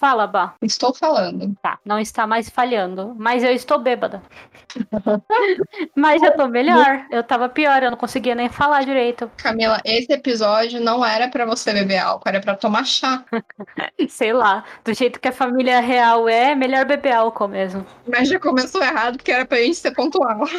Fala, Bah. Estou falando. Tá, não está mais falhando. Mas eu estou bêbada. mas eu tô melhor. Eu tava pior, eu não conseguia nem falar direito. Camila, esse episódio não era para você beber álcool, era para tomar chá. Sei lá. Do jeito que a família real é, melhor beber álcool mesmo. Mas já começou errado, porque era pra gente ser pontual.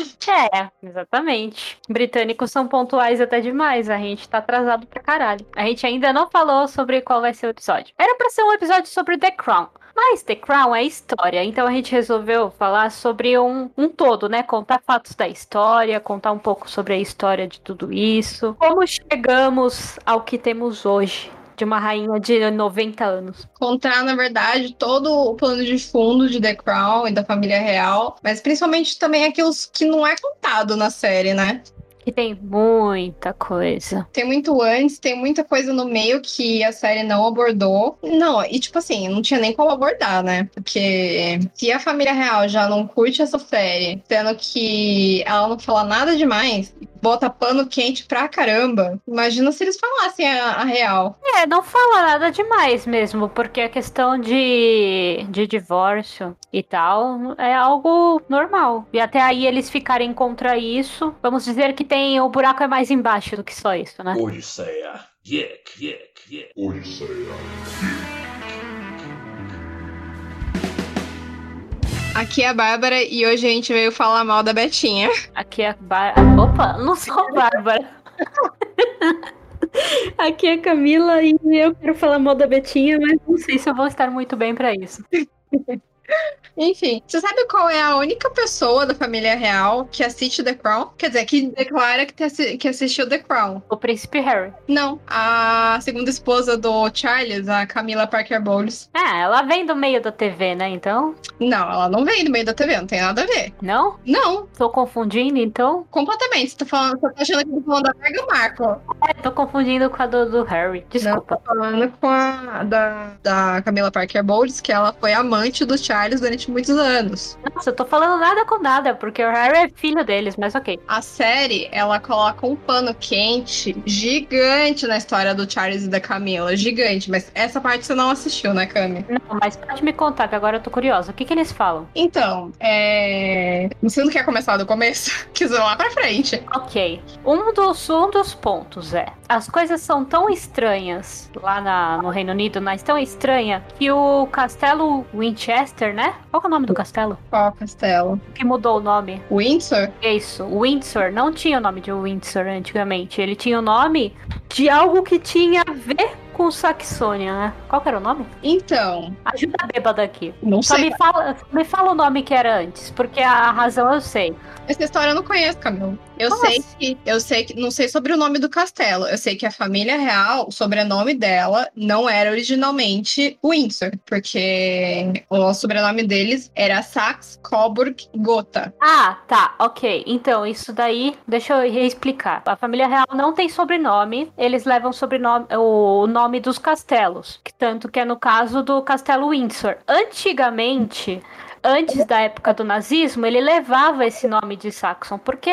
É, exatamente. Britânicos são pontuais até demais. A gente tá atrasado pra caralho. A gente ainda não falou sobre qual vai ser o episódio. Era pra ser um episódio sobre The Crown. Mas The Crown é história, então a gente resolveu falar sobre um, um todo, né? Contar fatos da história, contar um pouco sobre a história de tudo isso. Como chegamos ao que temos hoje de uma rainha de 90 anos. Contar, na verdade, todo o plano de fundo de The Crown e da família real, mas principalmente também aquilo que não é contado na série, né? Que tem muita coisa. Tem muito antes, tem muita coisa no meio que a série não abordou. Não, e tipo assim, não tinha nem como abordar, né? Porque se a família real já não curte essa série, sendo que ela não fala nada demais, bota pano quente pra caramba. Imagina se eles falassem a, a, real. É, não fala nada demais mesmo, porque a questão de, de divórcio e tal é algo normal. E até aí eles ficarem contra isso, vamos dizer que tem o buraco é mais embaixo do que só isso, né? Odisseia. Yeah, yeah, yeah. Odisseia. Aqui é a Bárbara e hoje a gente veio falar mal da Betinha. Aqui é a Bárbara. Opa, não sou a Bárbara. Aqui é a Camila e eu quero falar mal da Betinha, mas não sei se eu vou estar muito bem para isso. Enfim, você sabe qual é a única pessoa da família real que assiste The Crown? Quer dizer, que declara que, te, que assistiu The Crown? O príncipe Harry. Não, a segunda esposa do Charles, a Camila Parker Bowles. Ah, ela vem do meio da TV, né? Então. Não, ela não vem do meio da TV, não tem nada a ver. Não? Não. Tô confundindo, então? Completamente. Você tá, falando, você tá achando que eu tô falando da Meghan Markle. É, tô confundindo com a do, do Harry. Desculpa. Não, tô falando com a da, da Camila Parker Bowles, que ela foi amante do Charles durante muitos anos. Nossa, eu tô falando nada com nada, porque o Harry é filho deles, mas ok. A série, ela coloca um pano quente gigante na história do Charles e da Camila. Gigante, mas essa parte você não assistiu, né, Cami? Não, mas pode me contar, que agora eu tô curiosa. O que que eles falam? Então, é... Você não quer começar do começo? Quis lá pra frente. Ok. Um dos, um dos pontos é, as coisas são tão estranhas lá na, no Reino Unido, mas tão estranha, que o castelo Winchester, né? Qual é o nome do castelo? Qual castelo? Que mudou o nome. Windsor? Isso, Windsor. Não tinha o nome de Windsor antigamente. Ele tinha o nome de algo que tinha a ver com Saxônia, né? Qual era o nome? Então. Ajuda a bêbada aqui. Não Só sei. Me fala, me fala o nome que era antes, porque a razão eu sei. Essa história eu não conheço, Camilo. Eu Como sei que. Eu sei que. Não sei sobre o nome do castelo. Eu sei que a família real, o sobrenome dela, não era originalmente Windsor, porque o sobrenome deles era Sax Coburg Gotha. Ah, tá, ok. Então, isso daí, deixa eu reexplicar. A família real não tem sobrenome, eles levam sobrenome, o nome dos castelos, que tanto que é no caso do castelo Windsor. Antigamente, antes da época do nazismo, ele levava esse nome de Saxon, porque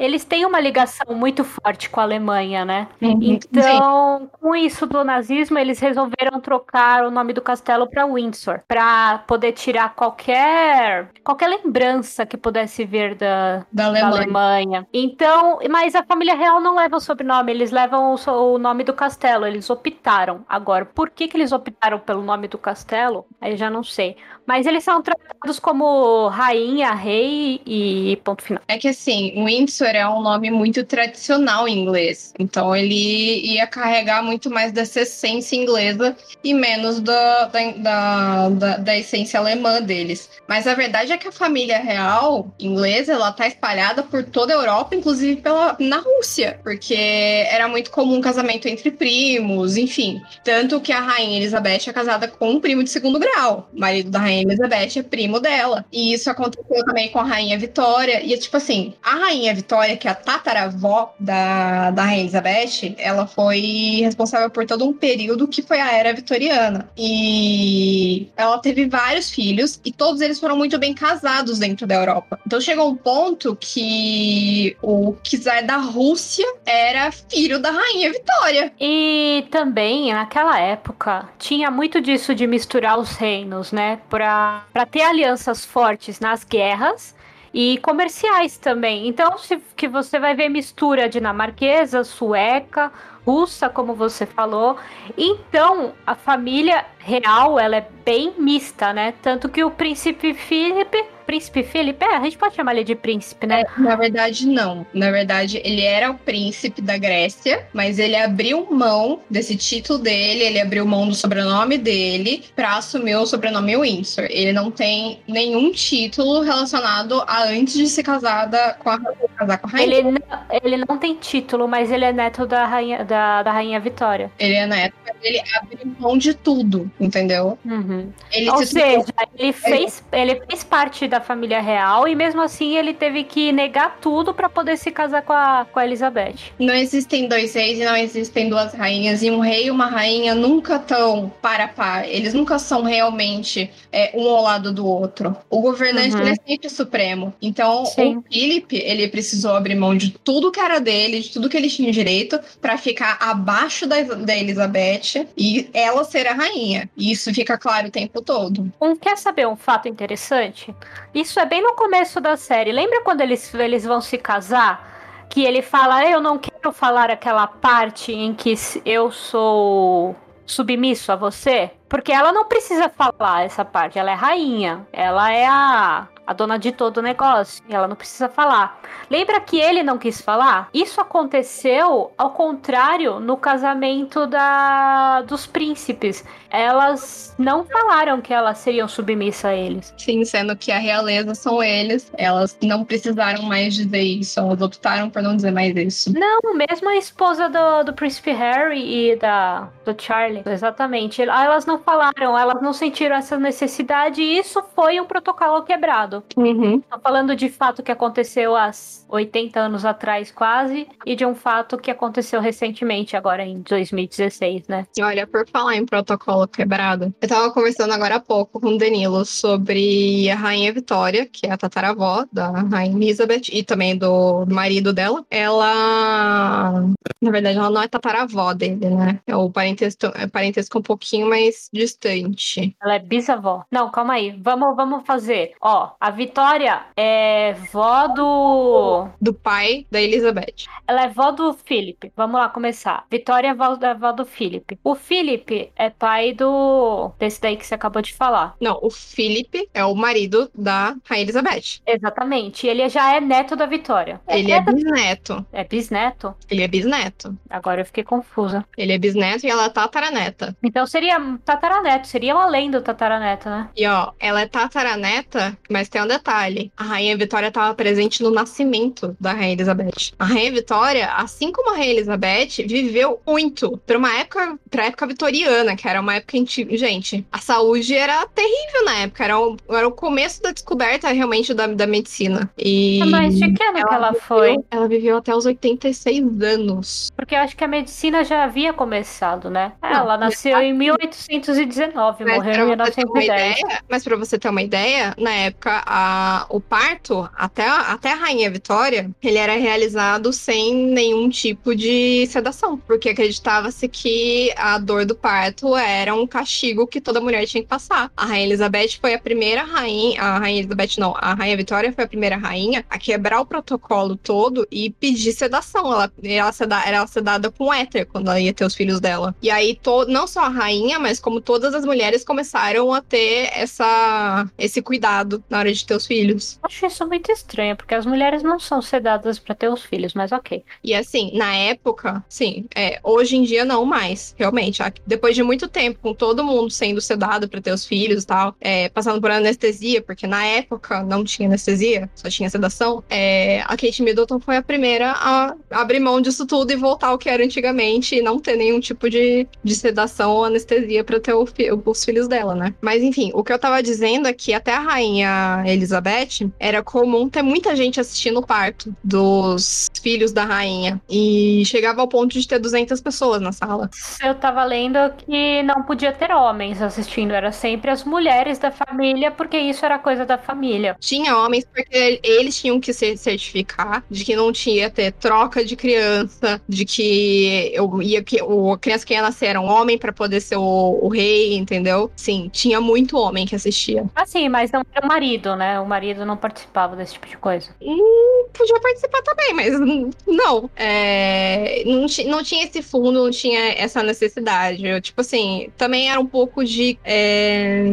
eles têm uma ligação muito forte com a Alemanha, né? Então, com isso do nazismo, eles resolveram trocar o nome do castelo para Windsor, para poder tirar qualquer qualquer lembrança que pudesse vir da, Da da Alemanha. Alemanha. Então, mas a família real não leva o sobrenome, eles levam o, o nome do castelo, eles optaram. Agora, por que, que eles optaram pelo nome do castelo? Aí já não sei. Mas eles são tratados como rainha, rei e ponto final. É que assim, Windsor é um nome muito tradicional em inglês. Então ele ia carregar muito mais dessa essência inglesa e menos da, da, da, da- essência alemã deles. Mas a verdade é que a família real inglesa ela tá espalhada por toda a Europa, inclusive pela, na Rússia, porque era muito comum casamento entre primos, enfim. Tanto que a rainha Elizabeth é casada com um primo de segundo grau. O marido da rainha Elizabeth é primo dela. E isso aconteceu também com a rainha Vitória. E tipo assim, a rainha Vitória Vitória, que a tataravó da, da Rainha Elizabeth, ela foi responsável por todo um período que foi a Era Vitoriana. E ela teve vários filhos e todos eles foram muito bem casados dentro da Europa. Então chegou um ponto que o czar da Rússia era filho da Rainha Vitória. E também, naquela época, tinha muito disso de misturar os reinos, né? Pra, pra ter alianças fortes nas guerras e comerciais também. Então, se, que você vai ver mistura dinamarquesa, sueca, russa, como você falou. Então, a família real, ela é bem mista, né? Tanto que o príncipe Felipe príncipe Felipe? É, a gente pode chamar ele de príncipe, né? É, na verdade, não. Na verdade, ele era o príncipe da Grécia, mas ele abriu mão desse título dele, ele abriu mão do sobrenome dele para assumir o sobrenome Windsor. Ele não tem nenhum título relacionado a antes de ser casada com a, casar com a rainha. Ele não, ele não tem título, mas ele é neto da rainha, da, da rainha Vitória. Ele é neto, mas ele abriu mão de tudo, entendeu? Uhum. Ou seja, ele fez, ele fez parte da família real e mesmo assim ele teve que negar tudo para poder se casar com a, com a Elizabeth. Não existem dois reis e não existem duas rainhas. E um rei e uma rainha nunca estão para par. Eles nunca são realmente é, um ao lado do outro. O governante uhum. é sempre supremo. Então, Sim. o Philip, ele precisou abrir mão de tudo que era dele, de tudo que ele tinha direito, para ficar abaixo da, da Elizabeth e ela ser a rainha. E isso fica claro o tempo todo. Um quer saber um fato interessante? Isso é bem no começo da série. Lembra quando eles, eles vão se casar? Que ele fala, eu não quero falar aquela parte em que eu sou submisso a você? Porque ela não precisa falar essa parte, ela é rainha, ela é a, a dona de todo o negócio, ela não precisa falar. Lembra que ele não quis falar? Isso aconteceu ao contrário no casamento da dos príncipes. Elas não falaram que elas seriam submissas a eles. Sim, sendo que a realeza são eles. Elas não precisaram mais dizer isso. Elas optaram por não dizer mais isso. Não, mesmo a esposa do, do príncipe Harry e da do Charlie, exatamente. Elas não falaram, elas não sentiram essa necessidade e isso foi um protocolo quebrado. Uhum. Tô falando de fato que aconteceu há 80 anos atrás, quase, e de um fato que aconteceu recentemente, agora em 2016, né? Olha, por falar em protocolo quebrado, eu tava conversando agora há pouco com o Danilo sobre a Rainha Vitória, que é a tataravó da Rainha Elizabeth, e também do marido dela. Ela. Na verdade, ela não é tataravó dele, né? É o parentesco, é parentesco um pouquinho mais distante. Ela é bisavó. Não, calma aí. Vamos, vamos fazer. Ó, a Vitória é vó do. Do pai da Elizabeth. Ela é vó do Philip. Vamos lá começar. Vitória é vó, é vó do Philip. O Philip é pai do. desse daí que você acabou de falar. Não, o Philip é o marido da Rainha Elizabeth. Exatamente. Ele já é neto da Vitória. Ele é, é bisneto. É bisneto? Ele é bisneto. Agora eu fiquei confusa. Ele é bisneto e ela é tataraneta. Então seria tataraneto, seria uma lenda tataraneta, né? E ó, ela é tataraneta, mas tem um detalhe. A Rainha Vitória estava presente no nascimento da Rainha Elizabeth. A Rainha Vitória, assim como a Rainha Elizabeth, viveu muito. Pra uma época, pra época vitoriana, que era uma época em que, gente, a saúde era terrível na época. Era o, era o começo da descoberta realmente da, da medicina. E. Mas de que ano ela que ela viveu, foi? Ela viveu até os 86 anos. Porque eu acho que a medicina já havia começado, né? Não, ela nasceu em 1819, mas morreu em 1910. Ideia, mas para você ter uma ideia, na época, a, o parto, até, até a Rainha Vitória, ele era realizado sem nenhum tipo de sedação, porque acreditava-se que a dor do parto era um castigo que toda mulher tinha que passar. A Rainha Elizabeth foi a primeira rainha, a Rainha Elizabeth não, a Rainha Vitória foi a primeira rainha a quebrar o protocolo todo e pedir sedação. Ela, ela seda, era sedada com éter quando ela ia ter os filhos dela. E aí, to, não só a rainha, mas como todas as mulheres começaram a ter essa, esse cuidado na hora de ter os filhos. Acho isso muito estranho, porque as mulheres não são sedadas para ter os filhos, mas ok. E assim, na época, sim, é, hoje em dia não mais, realmente. Depois de muito tempo, com todo mundo sendo sedado para ter os filhos e tal, é, passando por anestesia, porque na época não tinha anestesia, só tinha sedação, é, a Kate Middleton foi a primeira a abrir mão disso tudo e voltar ao que era antigamente e não ter nenhum tipo de, de sedação ou anestesia para ter o, os filhos dela, né? Mas enfim, o que eu tava dizendo é que até a rainha Elizabeth, era comum ter muita gente assistindo o parto dos filhos da rainha. E chegava ao ponto de ter 200 pessoas na sala. Eu tava lendo que não podia ter homens assistindo, era sempre as mulheres da família, porque isso era coisa da família. Tinha homens porque eles tinham que se certificar de que não tinha ter troca de criança, de que eu ia que o a criança que ia nascer era um homem para poder ser o, o, rei, entendeu? Sim, tinha muito homem que assistia. Ah, sim, mas não era o marido, né? O marido não participava desse tipo de coisa. Hum, podia participar também, mas não. É, não, não, tinha esse fundo, não tinha essa necessidade. Eu, tipo assim, também era um pouco de é,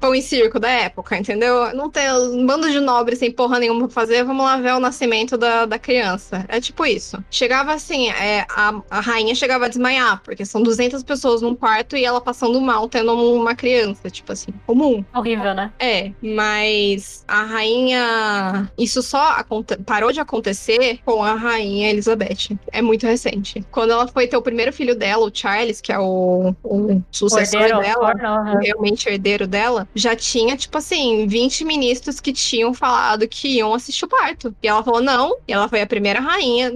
pão e circo da época, entendeu? Não tem um bando de nobres sem porra nenhuma pra fazer, vamos lá ver o nascimento da, da criança. É tipo isso. Chegava assim, é, a, a rainha chegava a desmaiar, porque são 200 pessoas num quarto e ela passando mal tendo uma criança, tipo assim, comum. Horrível, né? É, mas a rainha. Isso só parou de acontecer com a rainha Elizabeth. É muito recente. Quando ela foi ter o primeiro filho dela, o Charles, que é o, o sucessor herdeiro, dela, realmente herdeiro dela, já tinha, tipo assim, 20 ministros que tinham falado que iam assistir o parto. E ela falou não, e ela foi a primeira rainha,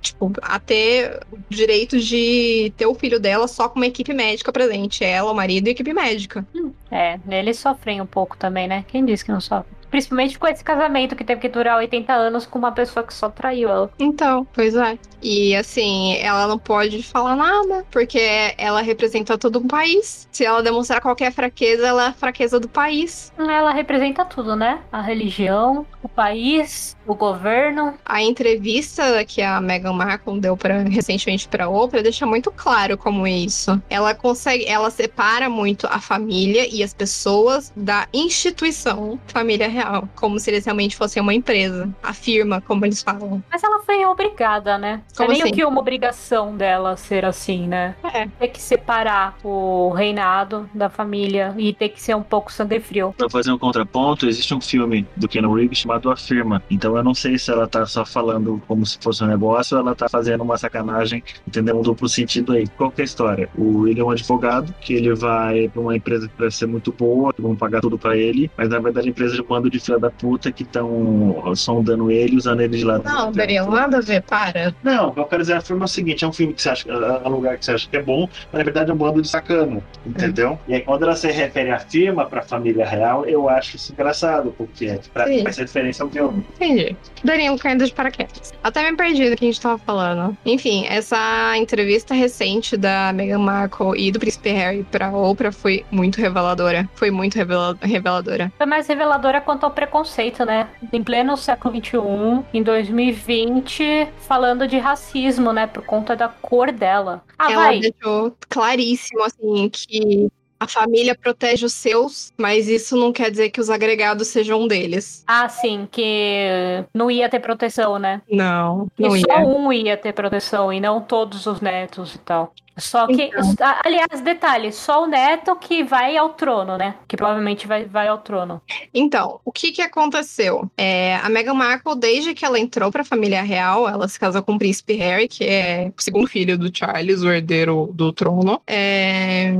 tipo, a ter o direito de ter o filho dela só com uma equipe médica presente. Ela, o marido e a equipe médica. É, eles sofrem um pouco também, né? Quem disse que não sofre? Principalmente com esse casamento que teve que durar 80 anos com uma pessoa que só traiu ela. Então, pois é. E assim, ela não pode falar nada, porque ela representa todo um país. Se ela demonstrar qualquer fraqueza, ela é a fraqueza do país. Ela representa tudo, né? A religião, o país, o governo. A entrevista que a Meghan Markle deu para recentemente para Oprah deixa muito claro como isso. Ela consegue, ela separa muito a família e as pessoas da instituição família real real, como se eles realmente fossem uma empresa, a firma, como eles falam. Mas ela foi obrigada, né? Como é meio assim? que uma obrigação dela ser assim, né? É. Ter que separar o reinado da família e ter que ser um pouco sangue frio. Pra fazer um contraponto, existe um filme do Ken Reeves chamado A Firma. Então eu não sei se ela tá só falando como se fosse um negócio ou ela tá fazendo uma sacanagem, entendeu? Um duplo sentido aí. Qual que é a história? O William é um advogado que ele vai pra uma empresa que parece ser muito boa, que vão pagar tudo pra ele, mas na verdade a empresa de bando de filha da puta que estão sondando ele, usando ele de lado. Não, Daniel, nada a ver, para. Não, eu quero dizer, a filme é o seguinte: é um filme que você acha, é um lugar que você acha que é bom, mas na verdade é um bando de sacana, entendeu? E aí quando ela se refere à firma pra família real, eu acho isso engraçado, porque pra, vai ser diferença ao filme. Entendi. Daniel caindo de paraquedas. Até me perdi do que a gente tava falando. Enfim, essa entrevista recente da Meghan Markle e do Príncipe Harry pra Oprah foi muito reveladora. Foi muito reveladora. Foi mais reveladora quanto ao preconceito, né? Em pleno século XXI, em 2020, falando de racismo, né? Por conta da cor dela. Ah, Ela vai. deixou claríssimo, assim, que a família protege os seus, mas isso não quer dizer que os agregados sejam um deles. Ah, sim, que não ia ter proteção, né? Não, não que ia. só um ia ter proteção e não todos os netos e tal. Só que, então. aliás, detalhe, só o neto que vai ao trono, né? Que provavelmente vai, vai ao trono. Então, o que que aconteceu? É, a Meghan Markle, desde que ela entrou pra família real, ela se casou com o príncipe Harry, que é o segundo filho do Charles, o herdeiro do trono. É,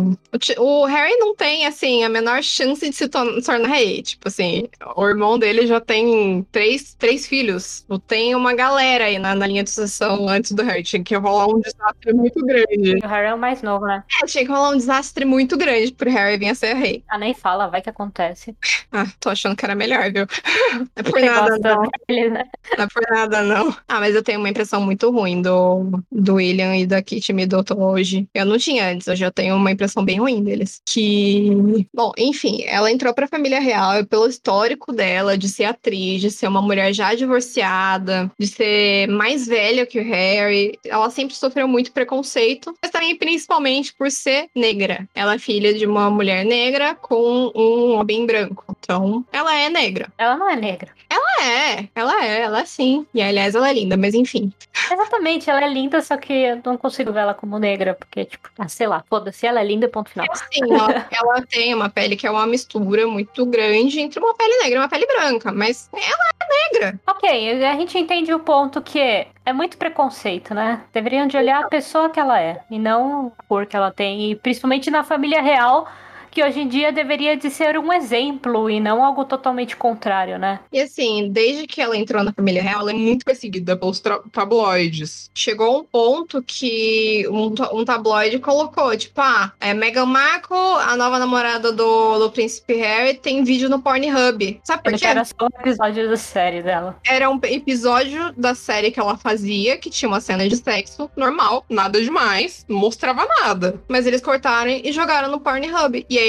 o, o, Harry não tem, assim, a menor chance de se tornar rei. Tipo assim, o irmão dele já tem três, três filhos. Tem uma galera aí na, na linha de sucessão antes do Harry. Tinha que rolar um desastre muito grande. O Harry é o mais novo, né? É, tinha que rolar um desastre muito grande pro Harry vir a ser rei. Ah, nem fala, vai que acontece. Ah, tô achando que era melhor, viu? Não é por Você nada, não. Dele, né? Não é por nada, não. Ah, mas eu tenho uma impressão muito ruim do, do William e da Kit Middleton hoje. Eu não tinha antes, hoje eu tenho uma impressão bem ruim deles. Que. Bom, enfim, ela entrou pra família real pelo histórico dela, de ser atriz, de ser uma mulher já divorciada, de ser mais velha que o Harry. Ela sempre sofreu muito preconceito, mas também principalmente por ser negra. Ela é filha de uma mulher negra com um homem branco. Então, ela é negra. Ela não é negra. Ela é, ela é, ela é sim. E aliás, ela é linda, mas enfim. Exatamente, ela é linda, só que eu não consigo ver ela como negra, porque, tipo, ah, sei lá, foda-se, ela é linda, ponto final. É sim, ela, ela, tem uma pele que é uma mistura muito grande entre uma pele negra e uma pele branca, mas ela é negra. Ok, a gente entende o ponto que é muito preconceito, né? Deveriam de olhar a pessoa que ela é, e não a cor que ela tem, e principalmente na família real que hoje em dia deveria de ser um exemplo e não algo totalmente contrário, né? E assim, desde que ela entrou na família real, ela é muito perseguida pelos tabloides. Chegou um ponto que um, um tabloide colocou, tipo, ah, é Meghan Markle, a nova namorada do, do príncipe Harry, tem vídeo no Pornhub. Sabe por quê? Era só um episódio da série dela. Era um episódio da série que ela fazia, que tinha uma cena de sexo normal, nada demais, não mostrava nada. Mas eles cortaram e jogaram no Pornhub. E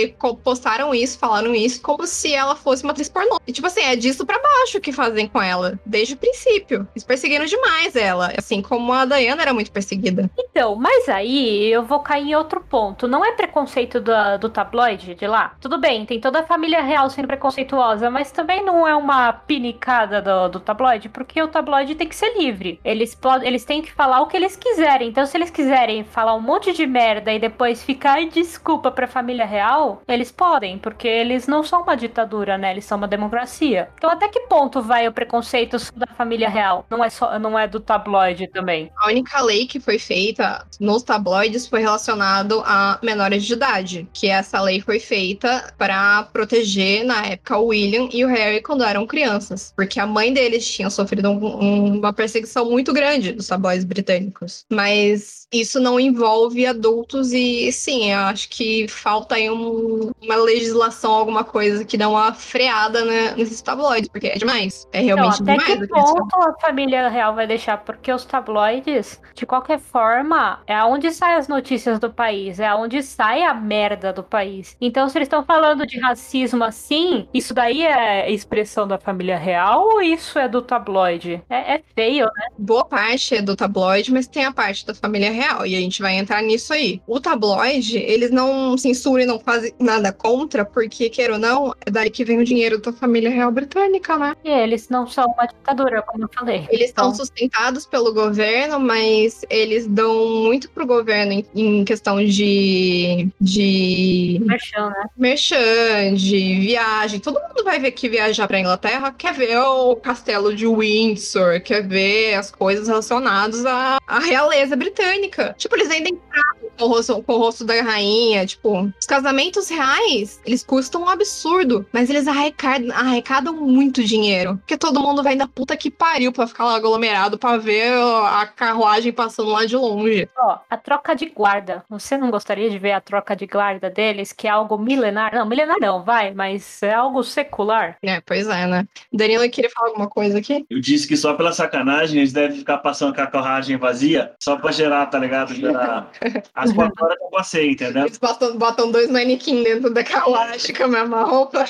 postaram isso, falaram isso, como se ela fosse uma atriz pornô. E tipo assim, é disso pra baixo que fazem com ela, desde o princípio. Eles perseguiram demais ela, assim como a Diana era muito perseguida. Então, mas aí eu vou cair em outro ponto. Não é preconceito do, do tabloide de lá? Tudo bem, tem toda a família real sendo preconceituosa, mas também não é uma pinicada do, do tabloide, porque o tabloide tem que ser livre. Eles, eles têm que falar o que eles quiserem. Então, se eles quiserem falar um monte de merda e depois ficar desculpa pra família real, eles podem, porque eles não são uma ditadura, né? Eles são uma democracia. Então, até que ponto vai o preconceito da família real? Não é só, não é do tabloide também. A única lei que foi feita nos tabloides foi relacionado a menores de idade, que essa lei foi feita para proteger na época o William e o Harry quando eram crianças, porque a mãe deles tinha sofrido um, um, uma perseguição muito grande dos tabloides britânicos. Mas isso não envolve adultos e sim, eu acho que falta aí um, uma legislação, alguma coisa que dá uma freada né, nesses tabloides, porque é demais. É realmente não, até demais. Até que ponto a família real vai deixar? Porque os tabloides, de qualquer forma, é onde saem as notícias do país, é onde sai a merda do país. Então, se eles estão falando de racismo assim, isso daí é expressão da família real ou isso é do tabloide? É, é feio, né? Boa parte é do tabloide, mas tem a parte da família real, e a gente vai entrar nisso aí. O tabloide, eles não censuram e não fazem nada contra, porque, queira ou não, é daí que vem o dinheiro da família real britânica, né? E eles não são uma ditadura, como eu falei. Eles então... são sustentados pelo governo, mas eles dão muito pro governo em, em questão de. de. Merchan, né? Merchan, de viagem. Todo mundo vai ver que viajar pra Inglaterra quer ver o castelo de Windsor, quer ver as coisas relacionadas à, à realeza britânica. Tipo, eles vendem prato com o, rosto, com o rosto da rainha. Tipo, os casamentos reais, eles custam um absurdo, mas eles arrecadam, arrecadam muito dinheiro. Porque todo mundo vai da puta que pariu pra ficar lá aglomerado pra ver a carruagem passando lá de longe. Ó, a troca de guarda. Você não gostaria de ver a troca de guarda deles, que é algo milenar? Não, milenar não, vai, mas é algo secular. É, pois é, né? Danilo queria falar alguma coisa aqui? Eu disse que só pela sacanagem eles devem ficar passando com a carruagem vazia, só pra gerar, tá ligado? Gerar as quatro horas que eu passei, entendeu? Eles botam, botam dois manequins dentro da carruagem com a mesma roupa.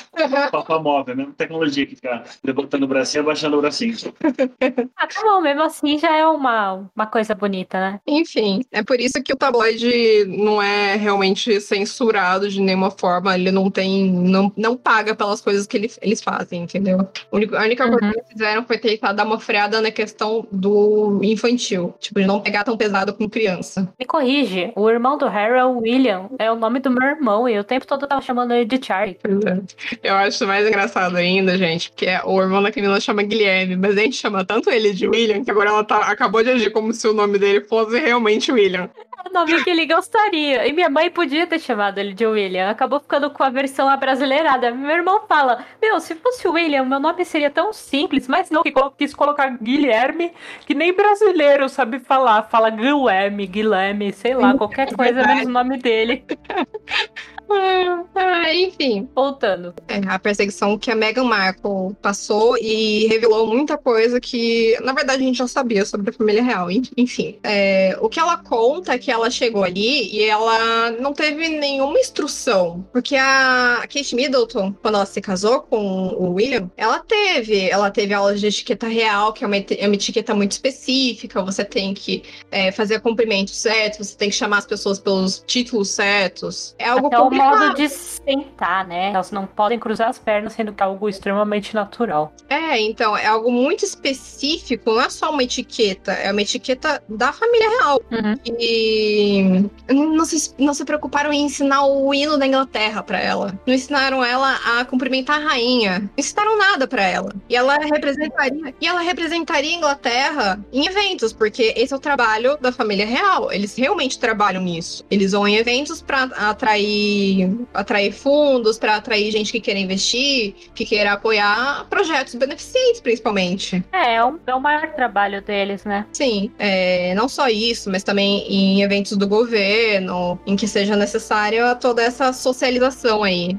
Papo móvel, a mesma tecnologia que fica levantando o bracinho e abaixando o bracinho. ah, tá bom, mesmo assim já é uma, uma coisa bonita, né? Enfim, é por isso que o tabloide não é realmente censurado de nenhuma forma. Ele não tem. não, não paga pelas coisas que ele, eles fazem, entendeu? A única, a única uhum. coisa que eles fizeram foi tentar dar uma freada na questão do infantil. Tipo, de não pegar tão pesado com criança. Me corrige, o irmão do Harry é o William. É o nome do meu irmão. E o tempo todo eu tava chamando ele de Charlie. É. Eu acho mais engraçado ainda, gente, porque o irmão da Camila chama Guilherme, mas a gente chama tanto ele de William que agora ela tá, acabou de agir como se o nome dele fosse realmente William. É o nome que ele gostaria. E minha mãe podia ter chamado ele de William. Acabou ficando com a versão abrasileirada. Meu irmão fala: Meu, se fosse William, meu nome seria tão simples, mas não, que quis colocar Guilherme, que nem brasileiro sabe falar. Fala Guilherme, Guilherme, sei lá, qualquer coisa menos o nome dele. Ah, enfim. Voltando. É, a perseguição que a Meghan Markle passou e revelou muita coisa que, na verdade, a gente já sabia sobre a família real. Enfim, é, o que ela conta é que ela chegou ali e ela não teve nenhuma instrução. Porque a Kate Middleton, quando ela se casou com o William, ela teve. Ela teve aulas de etiqueta real, que é uma, é uma etiqueta muito específica. Você tem que é, fazer cumprimentos certos, você tem que chamar as pessoas pelos títulos certos. É algo Até modo de sentar, né? Elas não podem cruzar as pernas, sendo que é algo extremamente natural. É, então, é algo muito específico, não é só uma etiqueta, é uma etiqueta da família real. Uhum. E não se, não se preocuparam em ensinar o hino da Inglaterra para ela. Não ensinaram ela a cumprimentar a rainha. Não ensinaram nada para ela. E ela representaria, e ela representaria a Inglaterra em eventos, porque esse é o trabalho da família real. Eles realmente trabalham nisso. Eles vão em eventos para atrair conseguir atrair fundos, para atrair gente que queira investir, que queira apoiar projetos beneficentes, principalmente. É, é o, é o maior trabalho deles, né? Sim, é, não só isso, mas também em eventos do governo, em que seja necessária toda essa socialização aí.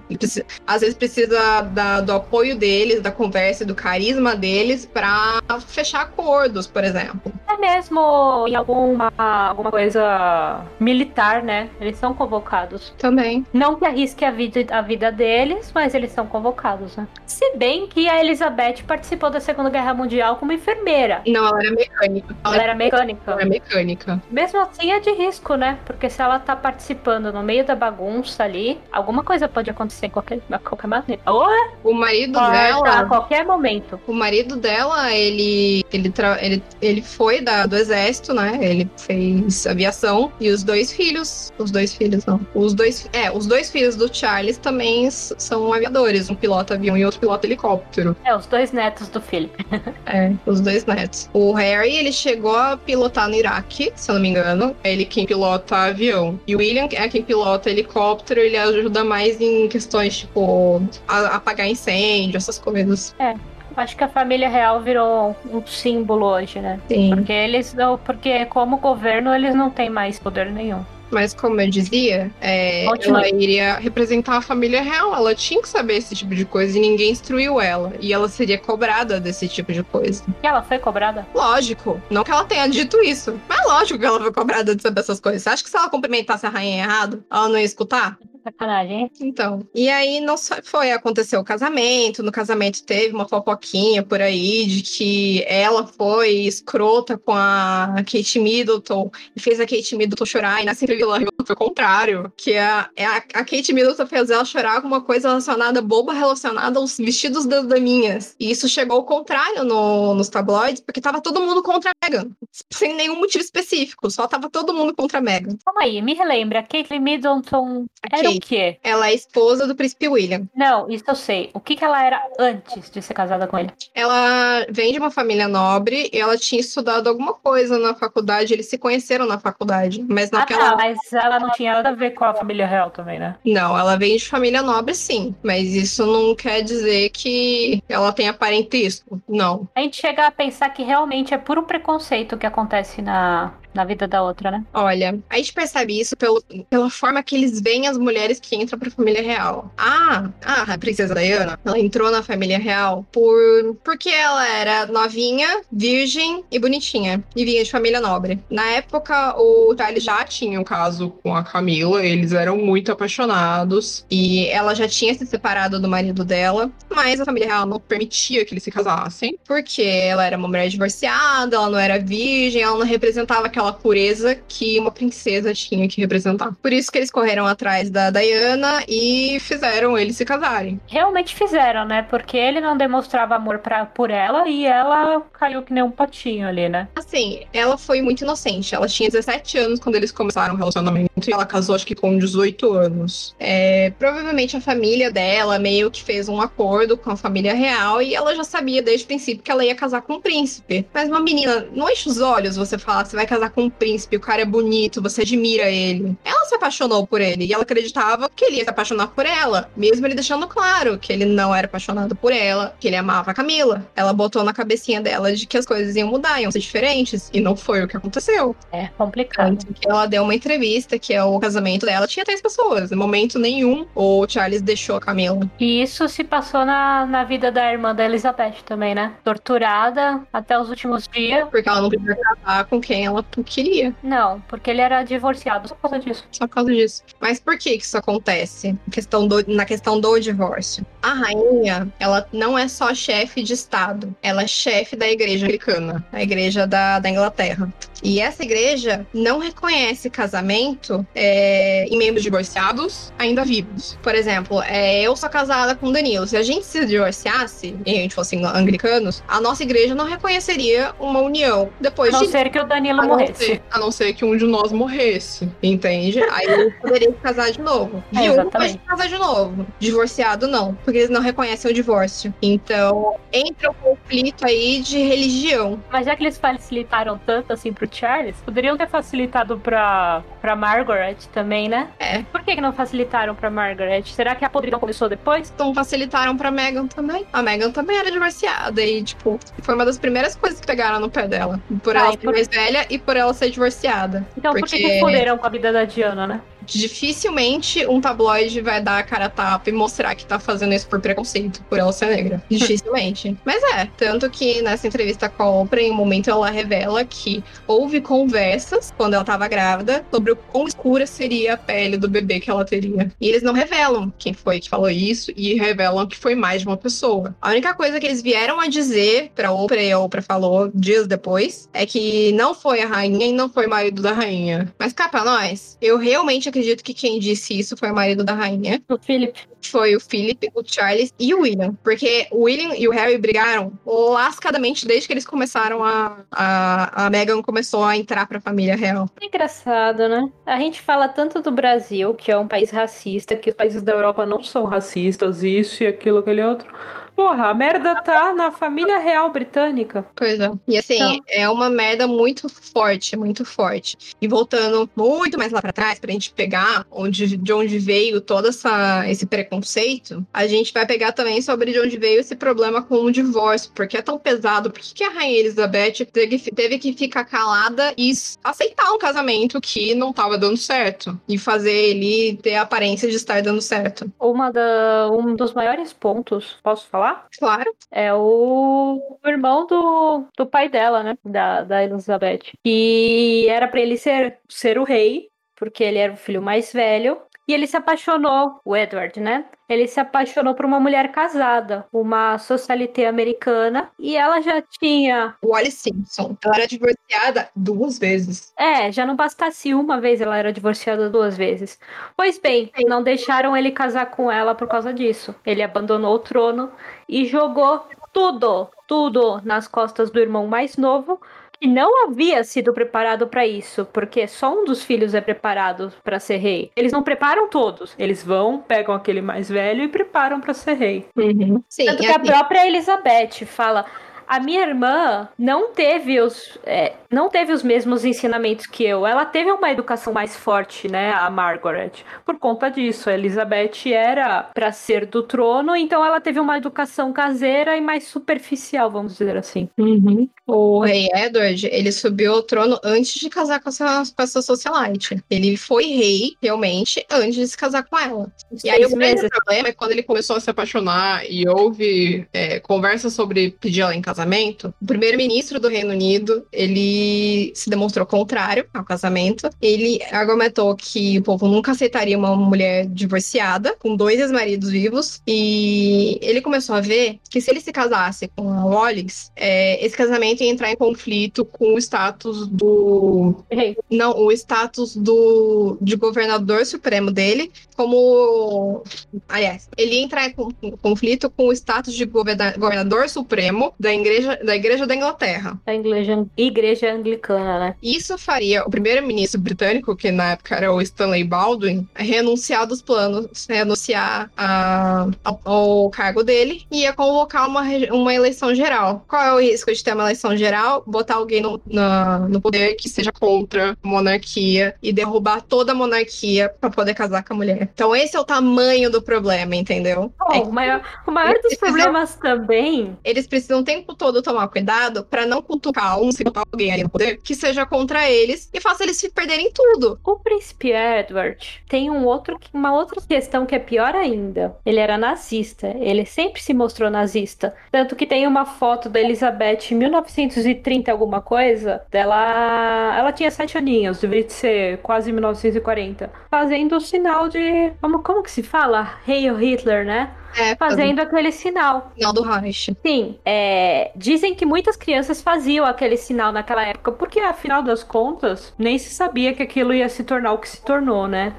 Às vezes precisa da, do apoio deles, da conversa, do carisma deles para fechar acordos, por exemplo. É mesmo em alguma, alguma coisa militar, né? Eles são convocados. Também. Não que arrisque a vida, a vida deles, mas eles são convocados, né? Se bem que a Elizabeth participou da Segunda Guerra Mundial como enfermeira. Não, ela era mecânica. Ela, ela era mecânica. Ela era mecânica. Mesmo assim é de risco, né? Porque se ela tá participando no meio da bagunça ali, alguma coisa pode acontecer em qualquer, qualquer maneira. Ou o marido ah, dela. A qualquer momento. O marido dela, ele. Ele, ele, ele foi da, do exército, né? Ele fez aviação. E os dois filhos. Os dois filhos, não. Os dois. É, os dois filhos do Charles também são aviadores. Um pilota avião e outro pilota helicóptero. É, os dois netos do Philip. é, os dois netos. O Harry, ele chegou a pilotar no Iraque, se eu não me engano. É ele quem pilota avião. E o William é quem pilota helicóptero. Ele ajuda mais em questões, tipo, apagar incêndio, essas coisas. É. Acho que a família real virou um símbolo hoje, né? Sim. Porque eles porque como governo eles não têm mais poder nenhum. Mas como eu dizia, é, ela iria representar a família real. Ela tinha que saber esse tipo de coisa e ninguém instruiu ela. E ela seria cobrada desse tipo de coisa. E ela foi cobrada? Lógico. Não que ela tenha dito isso. Mas lógico que ela foi cobrada de saber essas coisas. Você acha que se ela cumprimentasse a rainha errado, ela não ia escutar? Sacanagem. Então. E aí não só foi, aconteceu o casamento. No casamento teve uma fofoquinha por aí de que ela foi escrota com a Kate Middleton e fez a Kate Middleton chorar. E nessa entrevista foi o contrário. Que a, a, a Kate Middleton fez ela chorar com uma coisa relacionada, boba relacionada aos vestidos das daminhas. E isso chegou ao contrário no, nos tabloides, porque tava todo mundo contra a Meghan. Sem nenhum motivo específico, só tava todo mundo contra a Meghan. Calma aí, me relembra, Kate Middleton era o quê? Ela é esposa do príncipe William. Não, isso eu sei. O que, que ela era antes de ser casada com ele? Ela vem de uma família nobre e ela tinha estudado alguma coisa na faculdade. Eles se conheceram na faculdade. Mas naquela. Ah, tá, mas ela não tinha nada a ver com a família real também, né? Não, ela vem de família nobre, sim. Mas isso não quer dizer que ela tenha parentesco. Não. A gente chega a pensar que realmente é puro preconceito que acontece na, na vida da outra, né? Olha, a gente percebe isso pelo, pela forma que eles veem as mulheres que entram pra família real. Ah, a princesa Diana, ela entrou na família real por porque ela era novinha, virgem e bonitinha. E vinha de família nobre. Na época, o Charles já tinha um caso com a Camila, eles eram muito apaixonados. E ela já tinha se separado do marido dela, mas a família real não permitia que eles se casassem, porque ela era uma mulher divorciada, ela não era virgem, ela não representava aquela aquela pureza que uma princesa tinha que representar. Por isso que eles correram atrás da Diana e fizeram eles se casarem. Realmente fizeram, né? Porque ele não demonstrava amor pra, por ela e ela caiu que nem um patinho ali, né? Assim, ela foi muito inocente. Ela tinha 17 anos quando eles começaram o relacionamento e ela casou acho que com 18 anos. É, provavelmente a família dela meio que fez um acordo com a família real e ela já sabia desde o princípio que ela ia casar com um príncipe. Mas uma menina, não enche os olhos você falar, você vai casar com um príncipe, o cara é bonito, você admira ele. Ela se apaixonou por ele e ela acreditava que ele ia se apaixonar por ela, mesmo ele deixando claro que ele não era apaixonado por ela, que ele amava a Camila. Ela botou na cabecinha dela de que as coisas iam mudar, iam ser diferentes, e não foi o que aconteceu. É complicado. Tanto que ela deu uma entrevista que é o casamento dela tinha três pessoas. Em momento nenhum, o Charles deixou a Camila. E isso se passou na, na vida da irmã da Elizabeth também, né? Torturada até os últimos dias. Porque ela não podia casar com quem ela queria. Não, porque ele era divorciado só por causa disso. Só por causa disso. Mas por que, isso acontece? Na questão, do, na questão do divórcio. A rainha, ela não é só chefe de Estado, ela é chefe da igreja anglicana, a igreja da, da Inglaterra. E essa igreja não reconhece casamento é, em membros divorciados ainda vivos. Por exemplo, é, eu sou casada com o Danilo. Se a gente se divorciasse e a gente fosse anglicanos, a nossa igreja não reconheceria uma união depois a não de. ser que o Danilo morresse. Ser, a não ser que um de nós morresse, entende? Aí eu poderia casar de novo. É, Viúvo pode casar de novo. Divorciado, não. Porque eles não reconhecem o divórcio. Então, entra o conflito aí de religião. Mas já que eles facilitaram tanto assim pro pro Charles, poderiam ter facilitado pra, pra Margaret também, né? É. Por que, que não facilitaram pra Margaret? Será que a podridão começou depois? Então facilitaram pra Megan também. A Megan também era divorciada e, tipo, foi uma das primeiras coisas que pegaram no pé dela. Por ela Ai, ser por- mais velha e por ela ser divorciada. Então por que, Porque- que fuderam com a vida da Diana, né? Dificilmente um tabloide vai dar a cara a tapa e mostrar que tá fazendo isso por preconceito, por ela ser negra. Dificilmente. Mas é, tanto que nessa entrevista com a Oprah, em um momento ela revela que houve conversas, quando ela tava grávida, sobre o quão escura seria a pele do bebê que ela teria. E eles não revelam quem foi que falou isso e revelam que foi mais de uma pessoa. A única coisa que eles vieram a dizer pra Oprah, e a Oprah falou dias depois, é que não foi a rainha e não foi o marido da rainha. Mas cá pra nós, eu realmente acredito que quem disse isso foi o marido da rainha. O Philip. Foi o Philip, o Charles e o William. Porque o William e o Harry brigaram lascadamente desde que eles começaram a. A, a Meghan começou a entrar pra família real. Engraçado, né? A gente fala tanto do Brasil, que é um país racista, que os países da Europa não são racistas, isso e aquilo, aquele outro. Porra, a merda tá na família real britânica. Pois é. E assim, Então- é uma merda muito forte, muito forte. E voltando muito mais lá pra trás, pra gente pegar onde, de onde veio todo essa, esse preconceito, a gente vai pegar também sobre de onde veio esse problema com o divórcio. Porque é tão pesado. Por que, a Rainha Elizabeth teve, que- ficar calada e aceitar um casamento que não tava dando certo? E fazer ele ter a aparência de estar dando certo? Uma da, um dos maiores pontos, posso falar? Claro. É o, irmão do, do pai dela, né? Da, da Elizabeth. E era pra ele ser, ser o rei, porque ele era o filho mais velho. E ele se apaixonou, o Edward, né? Ele se apaixonou por uma mulher casada, uma socialité americana, e ela já tinha. O Alice Simpson. Ela era divorciada duas vezes. É, já não bastasse uma vez, ela era divorciada duas vezes. Pois bem, não deixaram ele casar com ela por causa disso. Ele abandonou o trono e jogou tudo, tudo nas costas do irmão mais novo, que não havia sido preparado para isso, porque só um dos filhos é preparado para ser rei. Eles não preparam todos, eles vão, pegam aquele mais velho e preparam para ser rei. Sim, Tanto que a assim, própria Elizabeth fala. A minha irmã não teve os é, não teve os mesmos ensinamentos que eu. Ela teve uma educação mais forte, né, a Margaret. Por conta disso, a Elizabeth era para ser do trono, então ela teve uma educação caseira e mais superficial, vamos dizer assim. O rei Edward, ele subiu ao trono antes de casar com essa, com essa socialite. Ele foi rei, realmente, antes de se casar com ela. E aí Seis o grande meses. problema é quando ele começou a se apaixonar e houve é, conversa sobre pedir ela em casamento, o primeiro-ministro do Reino Unido, ele se demonstrou contrário ao casamento. Ele argumentou que o povo nunca aceitaria uma mulher divorciada, com dois ex-maridos vivos, e ele começou a ver que se ele se casasse com a Wallis, é, esse casamento ia entrar em conflito com o status do Rei. não, o status do de governador supremo dele, como aliás, ele ia entrar em con- em conflito com o status de governa- governador supremo da igreja da igreja da Inglaterra. Da igreja, igreja anglicana, né? Isso faria o primeiro-ministro britânico, que na época era o Stanley Baldwin, renunciar dos planos, renunciar a- ao, ao cargo dele e ia convocar uma, uma eleição geral. Qual é o risco de ter uma eleição geral? Botar alguém no, na- no poder que seja contra a monarquia e derrubar toda a monarquia para poder casar com a mulher. Então esse é o tamanho do problema, entendeu? É Bom, o maior, o maior dos precisam- problemas também eles precisam o tempo todo tomar cuidado pra não cutucar um, se botar alguém ali no poder, que seja contra eles e faça eles se perderem tudo. O príncipe Edward tem um outro, uma outra questão que é pior ainda. Ele era nazista. Ele sempre se mostrou nazista. Tanto que tem uma foto da Elizabeth em 1930 alguma coisa. Dela, ela tinha sete aninhos, deveria ser quase 1940, fazendo o sinal de como, como que se fala? Hail Hitler, né? É, Fazendo aquele sinal. final do Reich. Sim, é, dizem que muitas crianças faziam aquele sinal naquela época, porque afinal das contas, nem se sabia que aquilo ia se tornar o que se tornou, né?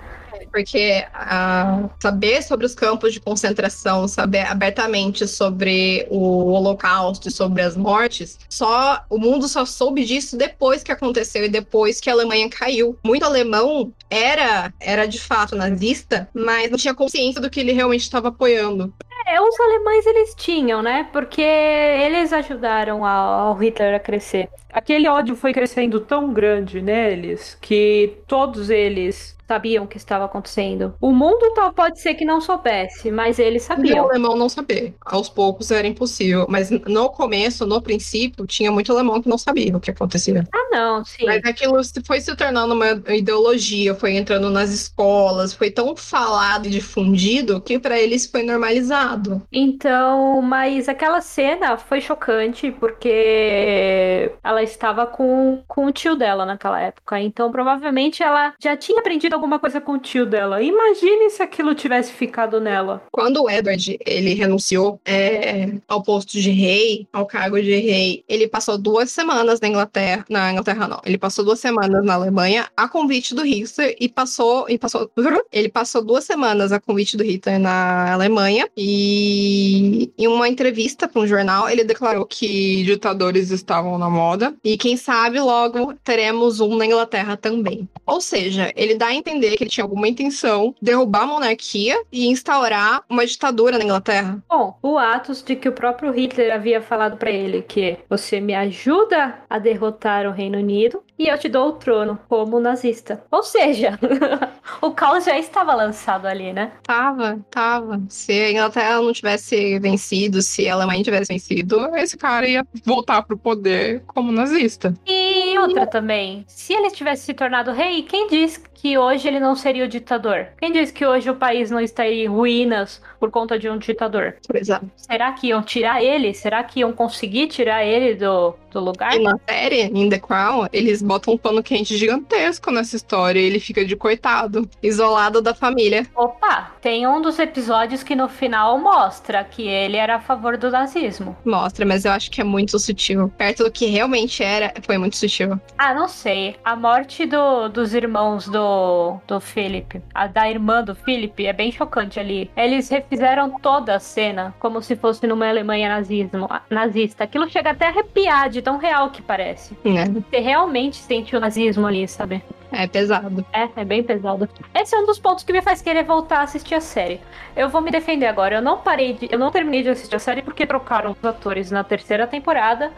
Porque ah, saber sobre os campos de concentração, saber abertamente sobre o Holocausto sobre as mortes, só o mundo só soube disso depois que aconteceu e depois que a Alemanha caiu. Muito alemão era era de fato nazista, mas não tinha consciência do que ele realmente estava apoiando. É, os alemães eles tinham, né? Porque eles ajudaram ao Hitler a crescer. Aquele ódio foi crescendo tão grande neles que todos eles sabiam o que estava acontecendo. O mundo tal pode ser que não soubesse, mas eles E o sabiam. alemão não saber. Aos poucos era impossível. Mas no começo, no princípio, tinha muito alemão que não sabia o que acontecia. Ah, não, sim. Mas aquilo foi se tornando uma ideologia, foi entrando nas escolas, foi tão falado e difundido que para eles foi normalizado. Então, mas aquela cena foi chocante porque ela estava com, com o tio dela naquela época. Então, provavelmente ela já tinha aprendido alguma coisa com o tio dela. Imagine se aquilo tivesse ficado nela. Quando o Edward ele renunciou é, ao posto de rei, ao cargo de rei, ele passou duas semanas na Inglaterra, na Inglaterra não, ele passou duas semanas na Alemanha a convite do Hitler e passou, e passou, ele passou duas semanas a convite do Hitler na Alemanha e em uma entrevista para um jornal ele declarou que ditadores estavam na moda e quem sabe logo teremos um na Inglaterra também. Ou seja, ele dá a entender que ele tinha alguma intenção de derrubar a monarquia e instaurar uma ditadura na Inglaterra. Bom, o atos de que o próprio Hitler havia falado pra ele que você me ajuda a derrotar o Reino Unido e eu te dou o trono como nazista. Ou seja, o caos já estava lançado ali, né? Tava, tava. Se a Inglaterra não tivesse vencido, se a Alemanha tivesse vencido, esse cara ia voltar pro poder como nazista. E outra também, se ele tivesse se tornado rei, quem diz que hoje ele não seria o ditador? Quem diz que hoje o país não estaria em ruínas por conta de um ditador? Pois é. Será que iam tirar ele? Será que iam conseguir tirar ele do, do lugar? E na série, em The Crown, eles botam um pano quente gigantesco nessa história e ele fica de coitado, isolado da família. Opa, tem um dos episódios que no final mostra que ele era a favor do nazismo. Mostra, mas eu acho que é muito sutil. Perto do que realmente era, foi muito sutil. Ah, não sei. A morte do- dos irmãos do, do Philip, a da irmã do Philip, é bem chocante ali. Eles refizeram toda a cena como se fosse numa Alemanha nazismo, nazista. Aquilo chega até a arrepiar de tão real que parece. Né? Você realmente sente o nazismo ali, sabe? É pesado. É, é bem pesado. Esse é um dos pontos que me faz querer voltar a assistir a série. Eu vou me defender agora. Eu não parei de. Eu não terminei de assistir a série porque trocaram os atores na terceira temporada.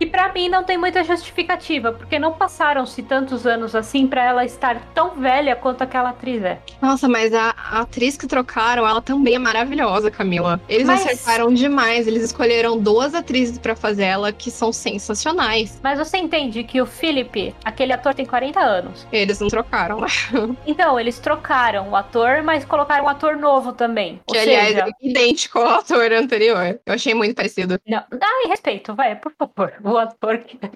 E pra mim não tem muita justificativa, porque não passaram-se tantos anos assim pra ela estar tão velha quanto aquela atriz é. Nossa, mas a, a atriz que trocaram, ela também é maravilhosa, Camila. Eles Mas- acertaram demais. Eles escolheram duas atrizes pra fazer ela que são sensacionais. Mas você entende que o Philip, aquele ator, tem 40 anos. Eles não trocaram. Então, eles trocaram o ator, mas colocaram um ator novo também. Que, aliás, seja, é idêntico ao ator anterior. Eu achei muito parecido. Não, ai, respeito, vai, por favor. O ator que.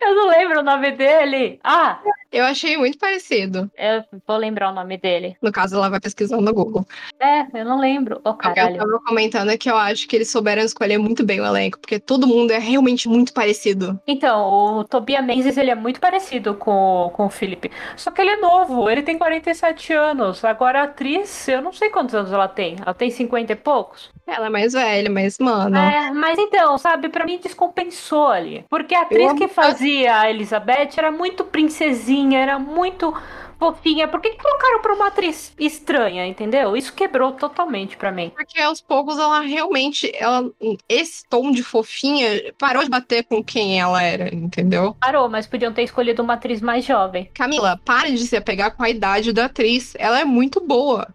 Eu não lembro o nome dele. Ah, Eu achei muito parecido. eu vou lembrar o nome dele. No caso, ela vai pesquisando no Google. É, eu não lembro. Ô, O que eu tava comentando é que eu acho que eles souberam escolher muito bem o elenco, porque todo mundo é realmente muito parecido. Então, o Tobias Menzies, ele é muito parecido com, com o Philip. Só que ele é novo, ele tem 47 anos. Agora a atriz, eu não sei quantos anos ela tem. Ela tem 50 e poucos? Ela é mais velha, mas, mano. É, mas então, sabe, pra mim descompensou ali. Porque a atriz que fazia a Elizabeth era muito princesinha, era muito fofinha. Por que que colocaram pra uma atriz estranha, entendeu? Isso quebrou totalmente pra mim. Porque aos poucos ela realmente. Ela, esse tom de fofinha parou de bater com quem ela era, entendeu? Parou, mas podiam ter escolhido uma atriz mais jovem. Camila, pare de se apegar com a idade da atriz. Ela é muito boa.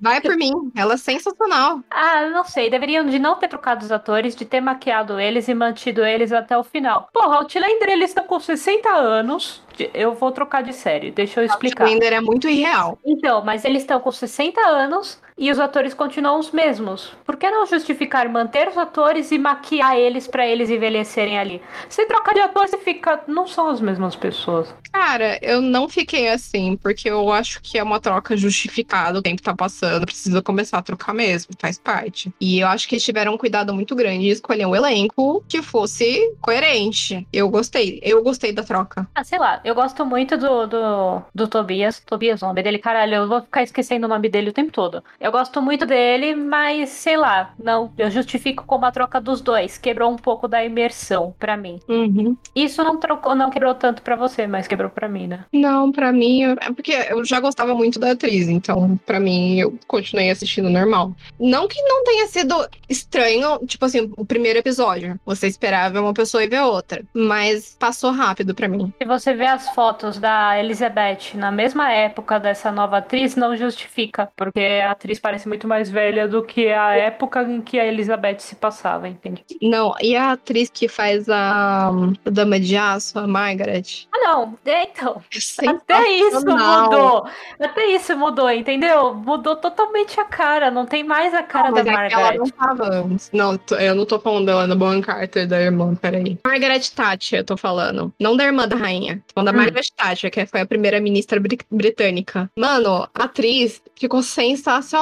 Vai por mim. Ela é sensacional. Ah, não sei, deveriam de não ter trocado os atores, de ter maquiado eles e mantido eles até o final. Porra, o Outlander, eles estão com 60 anos. Eu vou trocar de série, deixa eu explicar. O Ender é muito irreal. Então, mas eles estão com 60 anos e os atores continuam os mesmos. Por que não justificar manter os atores e maquiar eles pra eles envelhecerem ali? Você troca de ator, você fica. Não são as mesmas pessoas. Cara, eu não fiquei assim, porque eu acho que é uma troca justificada, o tempo tá passando, precisa começar a trocar mesmo, faz parte. E eu acho que eles tiveram um cuidado muito grande de escolher um elenco que fosse coerente. Eu gostei, eu gostei da troca. Ah, sei lá, eu gosto muito do, do, do Tobias. Tobias, o nome dele, caralho, eu vou ficar esquecendo o nome dele o tempo todo. Eu gosto muito dele, mas sei lá, não, eu justifico como a troca dos dois. Quebrou um pouco da imersão para mim. Uhum. Isso não trocou, não quebrou tanto para você, mas quebrou para mim, né? Não, para mim, é porque eu já gostava muito da atriz, então para mim eu continuei assistindo normal. Não que não tenha sido estranho, tipo assim, o primeiro episódio. Você esperava uma pessoa e ver outra, mas passou rápido para mim. Se você vê as fotos da Elizabeth na mesma época dessa nova atriz, não justifica, porque a atriz parece muito mais velha do que a época em que a Elizabeth se passava, entende? Não, e a atriz que faz a, a Dama de Aço, a Margaret? Ah, não. Então, até isso mudou. Até isso mudou, entendeu? Mudou totalmente a cara. Não tem mais a cara não, da é Margaret. Ela não tava antes. Não, eu não tô falando dela da Boan Carter, da irmã, peraí. Margaret Thatcher, eu tô falando. Não da irmã da rainha. Tô falando da hum. Margaret Thatcher, que foi a primeira ministra britânica. Mano, a atriz ficou sensacional.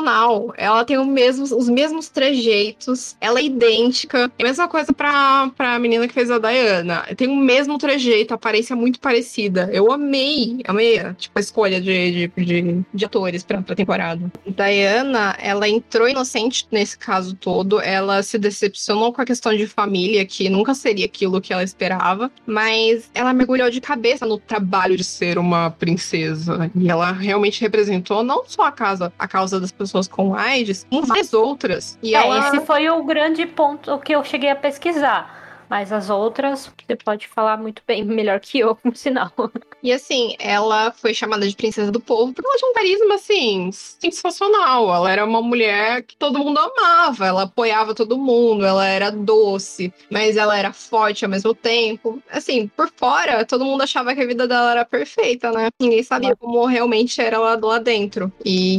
Ela tem mesmo, os mesmos trejeitos. Ela é idêntica. É a mesma coisa pra, pra menina que fez a Diana. Tem o mesmo trejeito, aparência muito parecida. Eu amei, amei, tipo, a escolha de, de, de, de atores pra, pra temporada. Diana, ela entrou inocente nesse caso todo. Ela se decepcionou com a questão de família, que nunca seria aquilo que ela esperava. Mas ela mergulhou de cabeça no trabalho de ser uma princesa. E ela realmente representou não só a causa, a causa das pessoas com AIDS, como várias outras. E é, ela... esse foi o grande ponto que eu cheguei a pesquisar mas as outras, você pode falar muito bem, melhor que eu, por sinal. E assim, ela foi chamada de princesa do povo porque ela tinha um carisma, assim, sensacional. Ela era uma mulher que todo mundo amava, ela apoiava todo mundo, ela era doce, mas ela era forte ao mesmo tempo. Assim, por fora, todo mundo achava que a vida dela era perfeita, né? Ninguém sabia como realmente era lá, lá dentro. E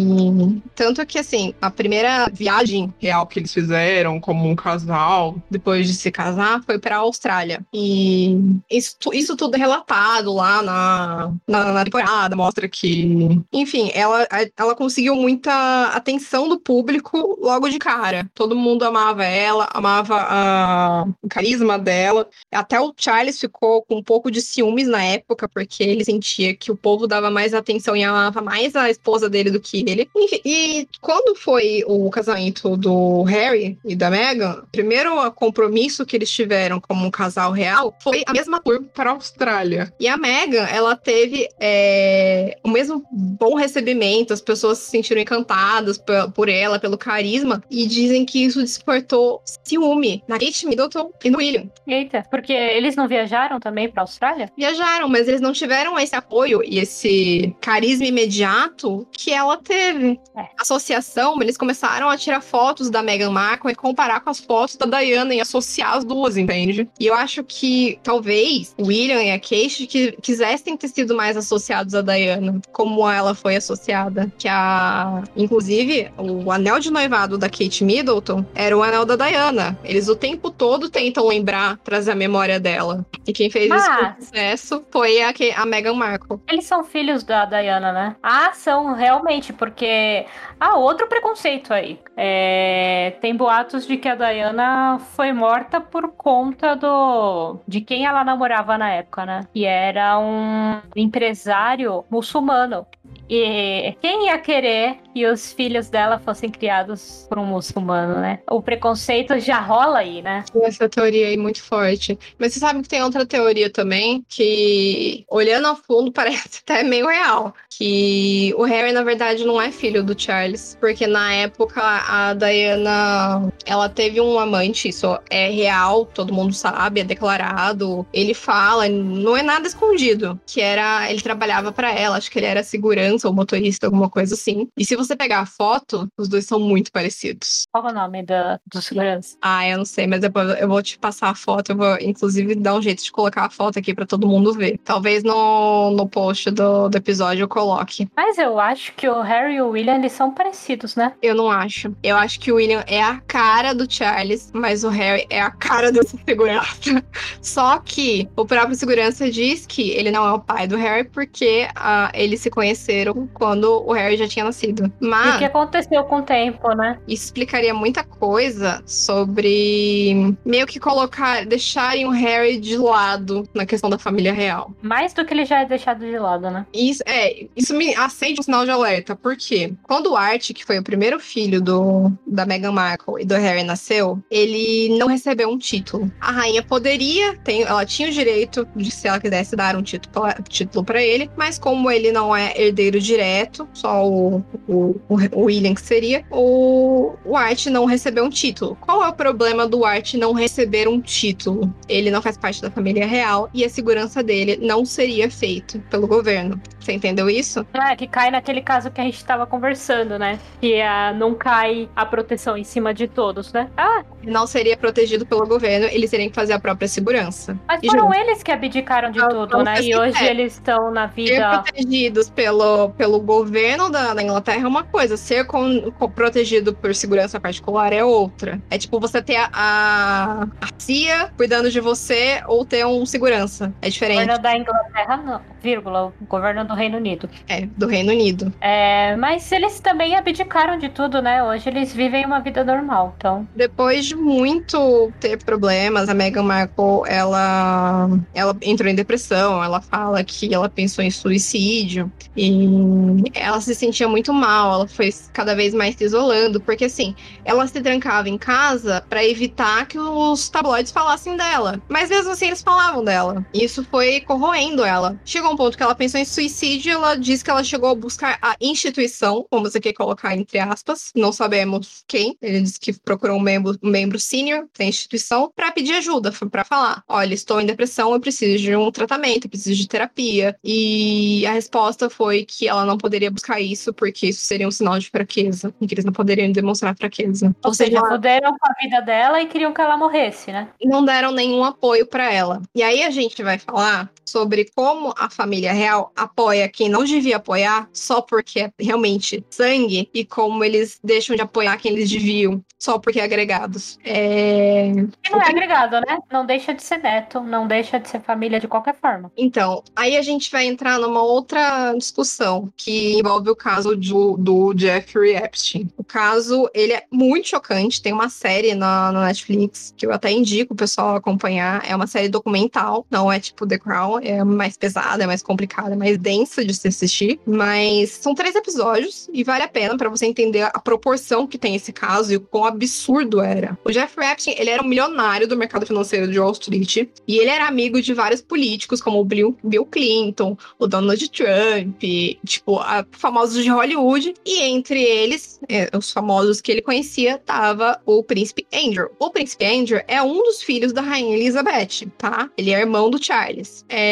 tanto que, assim, a primeira viagem real que eles fizeram como um casal, depois de se casar, foi para a Austrália. E isso, isso tudo é relatado lá na, na, na, temporada, mostra que, enfim, ela, ela conseguiu muita atenção do público logo de cara. Todo mundo amava ela, amava a, o carisma dela. Até o Charles ficou com um pouco de ciúmes na época, porque ele sentia que o povo dava mais atenção e amava mais a esposa dele do que ele. E, e quando foi o casamento do Harry e da Meghan, primeiro compromisso que eles tiveram como um casal real foi a mesma tour para a Austrália. E a Megan, ela teve é, o mesmo bom recebimento, as pessoas se sentiram encantadas por ela, pelo carisma, e dizem que isso despertou ciúme na Kate Middleton e no William. Eita, porque eles não viajaram também para a Austrália? Viajaram, mas eles não tiveram esse apoio e esse carisma imediato que ela teve. É. Associação, eles começaram a tirar fotos da Meghan Markle e comparar com as fotos da Diana e associar as duas, entende? E eu acho que talvez o William e a Kate que quisessem ter sido mais associados a Diana, como ela foi associada. Que a. Inclusive, o anel de noivado da Kate Middleton era o anel da Diana. Eles o tempo todo tentam lembrar, trazer a memória dela. E quem fez Mas... isso com sucesso foi a, a Meghan Markle. Eles são filhos da Diana, né? Ah, são realmente, porque. Ah, outro preconceito aí. É... Tem boatos de que a Diana foi morta por conta conta do de quem ela namorava na época, né? E era um empresário muçulmano. E quem ia querer que os filhos dela fossem criados por um muçulmano, né? O preconceito já rola aí, né? Essa teoria aí muito forte. Mas você sabe que tem outra teoria também, que olhando a fundo parece até meio real. Que o Harry, na verdade, não é filho do Charles. Porque na época a Diana ela teve um amante, isso é real, todo mundo sabe, é declarado. Ele fala, não é nada escondido. Que era. Ele trabalhava para ela, acho que ele era segurança ou motorista, alguma coisa assim. E se você pegar a foto, os dois são muito parecidos. Qual é o nome da, do segurança? Ah, eu não sei, mas depois eu vou te passar a foto. Eu vou, inclusive, dar um jeito de colocar a foto aqui para todo mundo ver. Talvez no, no post do, do episódio eu coloque. Mas eu acho que o Harry e o William, eles são parecidos, né? Eu não acho. Eu acho que o William é a cara do Charles, mas o Harry é a cara desse segurança. Só que o próprio segurança diz que ele não é o pai do Harry porque uh, eles se conheceram quando o Harry já tinha nascido. Mas. E o que aconteceu com o tempo, né? Isso explicaria muita coisa sobre meio que colocar, deixarem o Harry de lado na questão da família real. Mais do que ele já é deixado de lado, né? Isso, é, isso me acende um sinal de alerta, porque quando o Art, que foi o primeiro filho do, da Meghan Markle e do Harry nasceu, ele não recebeu um título. A rainha poderia, tem, ela tinha o direito de, se ela quisesse, dar um título, para ele, mas como ele não é herdeiro direto, só o, o, o William que seria, o, o Art não recebeu um título. Qual é o problema do Art não receber um título? Ele não faz parte da família real e a segurança dele não seria feito pelo governo. Você entendeu isso? É, que cai naquele caso que a gente estava conversando, né? Que uh, não cai a proteção em cima de todos, né? Ah! Não seria protegido pelo governo, eles teriam que fazer a própria segurança. Mas e foram eles que abdicaram de não, tudo, não né? E hoje é. eles estão na vida. Ser protegidos pelo, pelo governo da, da Inglaterra é uma coisa, ser com, com, protegido por segurança particular é outra. É tipo você ter a, a, a CIA cuidando de você ou ter um segurança. É diferente. O governo da Inglaterra, não, vírgula, o governo do Reino Unido. É, do Reino Unido. É, mas eles também abdicaram de tudo, né? Hoje eles vivem uma vida normal, então. Depois de muito ter problemas, a Meghan Markle, ela, ela entrou em depressão, ela fala que ela pensou em suicídio e ela se sentia muito mal, ela foi cada vez mais se isolando, porque assim, ela se trancava em casa para evitar que os tabloides falassem dela. Mas mesmo assim eles falavam dela. Isso foi corroendo ela. Chegou um ponto que ela pensou em suicídio, ela disse que ela chegou a buscar a instituição, como você quer colocar entre aspas, não sabemos quem. Ele disse que procurou um membro, um membro sênior da instituição para pedir ajuda, para falar: olha, estou em depressão, eu preciso de um tratamento, eu preciso de terapia. E a resposta foi que ela não poderia buscar isso porque isso seria um sinal de fraqueza, e que eles não poderiam demonstrar fraqueza. Ou, Ou seja, puderam com a vida dela e queriam que ela morresse, né? Não deram nenhum apoio para ela. E aí a gente vai falar sobre como a família real apoia quem não devia apoiar só porque é realmente sangue e como eles deixam de apoiar quem eles deviam só porque é agregados. É... E não é agregado, né? Não deixa de ser neto, não deixa de ser família de qualquer forma. Então, aí a gente vai entrar numa outra discussão que envolve o caso do, do Jeffrey Epstein. O caso, ele é muito chocante, tem uma série na, na Netflix que eu até indico o pessoal acompanhar. É uma série documental, não é tipo The Crown, é mais pesada, é mais complicada, é mais densa de se assistir. Mas são três episódios e vale a pena para você entender a proporção que tem esse caso e o quão absurdo era. O Jeffrey Epstein, ele era um milionário do mercado financeiro de Wall Street e ele era amigo de vários políticos, como o Bill, Bill Clinton, o Donald Trump, tipo, a, famosos de Hollywood. E entre eles, é, os famosos que ele conhecia, tava o príncipe Andrew. O príncipe Andrew é um dos filhos da rainha Elizabeth, tá? Ele é irmão do Charles. É...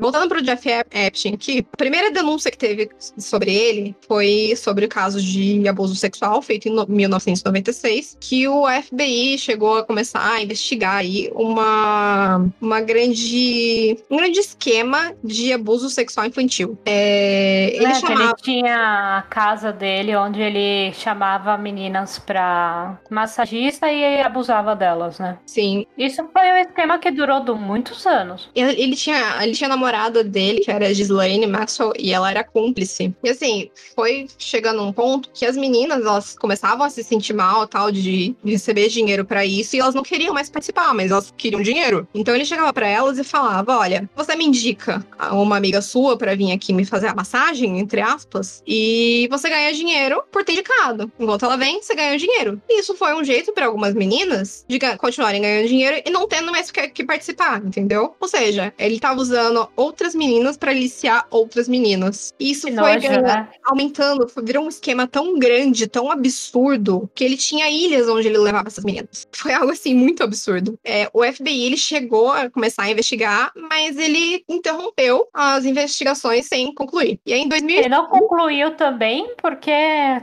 Voltando pro Jeff Epstein aqui, a primeira denúncia que teve sobre ele foi sobre o caso de abuso sexual feito em 1996, que o FBI chegou a começar a investigar aí uma, uma grande, um grande esquema de abuso sexual infantil. É, ele, é, chamava... ele tinha a casa dele onde ele chamava meninas pra massagista e abusava delas, né? Sim. Isso foi um esquema que durou muitos anos. Ele, ele tinha, ele tinha namorada dele, que era a Ghislaine Maxwell, e ela era cúmplice. E assim, foi chegando um ponto que as meninas, elas começavam a se sentir mal, tal, de receber dinheiro para isso, e elas não queriam mais participar, mas elas queriam dinheiro. Então ele chegava para elas e falava: Olha, você me indica uma amiga sua para vir aqui me fazer a massagem, entre aspas, e você ganha dinheiro por ter indicado. Enquanto ela vem, você ganha dinheiro. E isso foi um jeito para algumas meninas de continuarem ganhando dinheiro e não tendo mais que, que participar, entendeu? Ou seja, ele tava usando outras meninas para aliciar outras meninas. E isso que foi nojo, ganhando, né? aumentando, virou um esquema tão grande, tão absurdo, que ele tinha ilhas onde ele levava essas meninas. Foi algo assim muito absurdo. É, o FBI ele chegou a começar a investigar, mas ele interrompeu as investigações sem concluir. E aí em 2000 Ele não concluiu também porque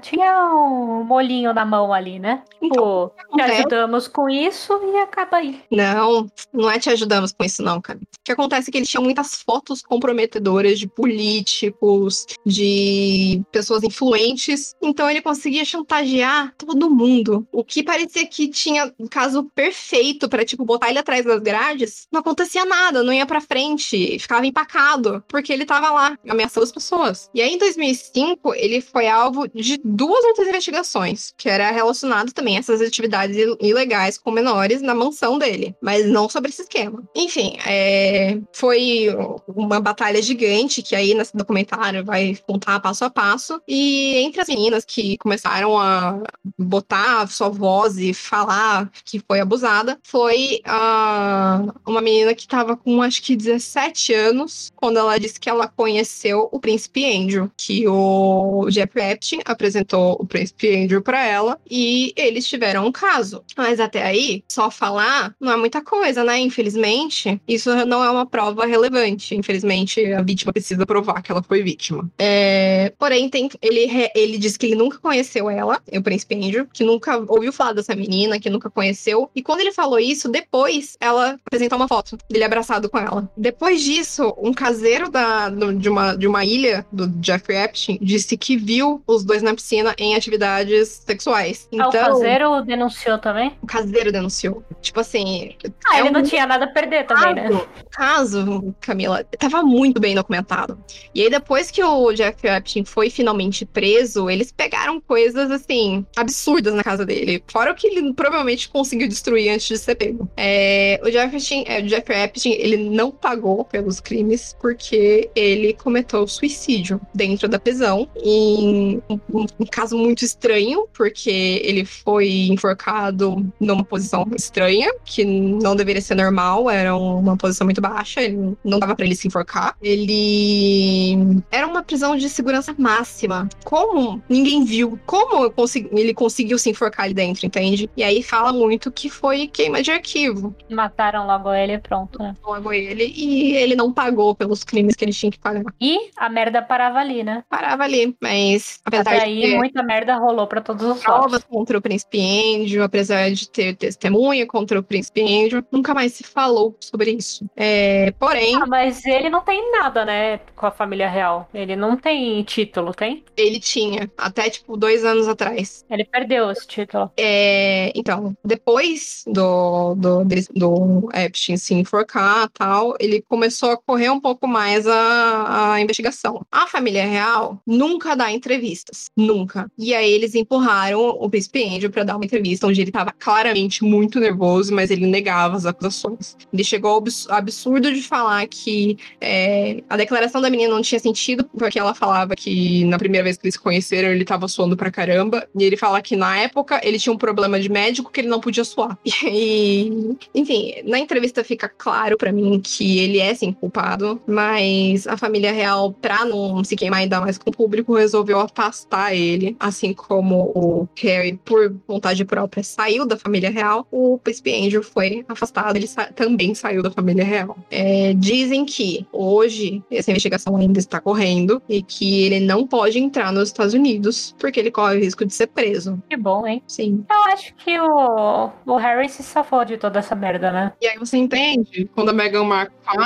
tinha um molinho na mão ali, né? Então, Pô, te ajudamos com isso e acaba aí. Não, não é te ajudamos com isso não, cara. O que acontece é ele tinha muitas fotos comprometedoras de políticos, de pessoas influentes. Então ele conseguia chantagear todo mundo. O que parecia que tinha um caso perfeito para tipo botar ele atrás das grades, não acontecia nada, não ia para frente, ficava empacado, porque ele tava lá ameaçando as pessoas. E aí em 2005 ele foi alvo de duas outras investigações, que era relacionado também a essas atividades ilegais com menores na mansão dele, mas não sobre esse esquema. Enfim, é, foi uma batalha gigante que aí nesse documentário vai contar passo a passo. E entre as meninas que começaram a botar sua voz e falar que foi abusada, foi uh, uma menina que estava com acho que 17 anos, quando ela disse que ela conheceu o príncipe Andrew, que o Jeff Epstein apresentou o príncipe Andrew para ela e eles tiveram um caso. Mas até aí, só falar não é muita coisa, né? Infelizmente, isso não é uma prova relevante. Infelizmente, a vítima precisa provar que ela foi vítima. É... Porém, tem... ele, ele disse que ele nunca conheceu ela, o príncipe Andrew, que nunca ouviu falar dessa menina, que nunca conheceu. E quando ele falou isso, depois ela apresentou uma foto dele abraçado com ela. Depois disso, um caseiro da, de, uma, de uma ilha do Jeffrey Epstein disse que viu os dois na piscina em atividades sexuais. Então, ah, o então, caseiro denunciou também? O caseiro denunciou. Tipo assim. Ah, é ele um... não tinha nada a perder também, caso, né? Caso, Camila, tava muito bem documentado. E aí, depois que o Jeffrey Epstein foi finalmente preso, eles pegaram coisas assim, absurdas na casa dele. Fora o que ele provavelmente conseguiu destruir antes de ser pego. É, o, Jeffrey Epstein, é, o Jeffrey Epstein, ele não pagou pelos crimes porque ele cometeu suicídio dentro da prisão. Em um, um caso muito estranho, porque ele foi enforcado numa posição estranha, que não deveria ser normal, era uma posição muito baixa, ele não dava para ele se enforcar. Ele era uma prisão de segurança máxima. Como ninguém viu? Como ele conseguiu se enforcar ali dentro, entende? E aí fala muito que foi queima de arquivo. Mataram logo ele pronto, né? Logo ele e ele não pagou pelos crimes que ele tinha que pagar. E a merda parava ali, né? Parava ali, mas apesar Até aí, de muita merda rolou para todos os provas lados. contra o príncipe Andrew, apesar de ter testemunha contra o príncipe Andrew, nunca mais se falou sobre isso. É, porém. Ah, mas ele não tem nada, né, com a família real. Ele não tem título, tem? Ele tinha, até tipo dois anos atrás. Ele perdeu esse título. É, então, depois do, do, do Epstein se enforcar tal, ele começou a correr um pouco mais a, a investigação. A família real nunca dá entrevistas. Nunca. E aí eles empurraram o príncipe Andrew para dar uma entrevista onde ele estava claramente muito nervoso, mas ele negava as acusações. Ele chegou ao absurdo de falar que é, a declaração da menina não tinha sentido, porque ela falava que na primeira vez que eles se conheceram ele estava suando pra caramba. E ele fala que na época ele tinha um problema de médico que ele não podia suar. E, enfim, na entrevista fica claro para mim que ele é sim culpado, mas a família real, pra não se queimar ainda mais com o público, resolveu afastar ele, assim como o Harry, por vontade própria, saiu da família real, o príncipe Andrew foi afastado, ele sa também saiu da família real. É, dizem que hoje essa investigação ainda está correndo e que ele não pode entrar nos Estados Unidos porque ele corre o risco de ser preso. Que bom, hein? Sim. Eu acho que o, o Harry se safou de toda essa merda, né? E aí você entende quando a Meghan Markle fala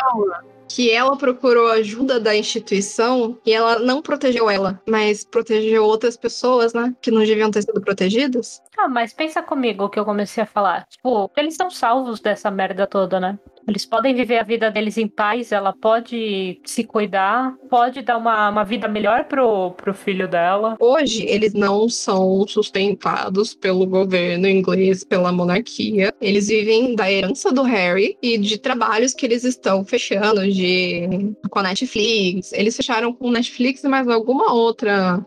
que ela procurou ajuda da instituição e ela não protegeu ela, mas protegeu outras pessoas, né? Que não deviam ter sido protegidas. Ah, mas pensa comigo o que eu comecei a falar. Tipo, eles estão salvos dessa merda toda, né? Eles podem viver a vida deles em paz, ela pode se cuidar, pode dar uma, uma vida melhor pro, pro filho dela. Hoje, eles não são sustentados pelo governo inglês, pela monarquia. Eles vivem da herança do Harry e de trabalhos que eles estão fechando de com a Netflix. Eles fecharam com Netflix e mais alguma outra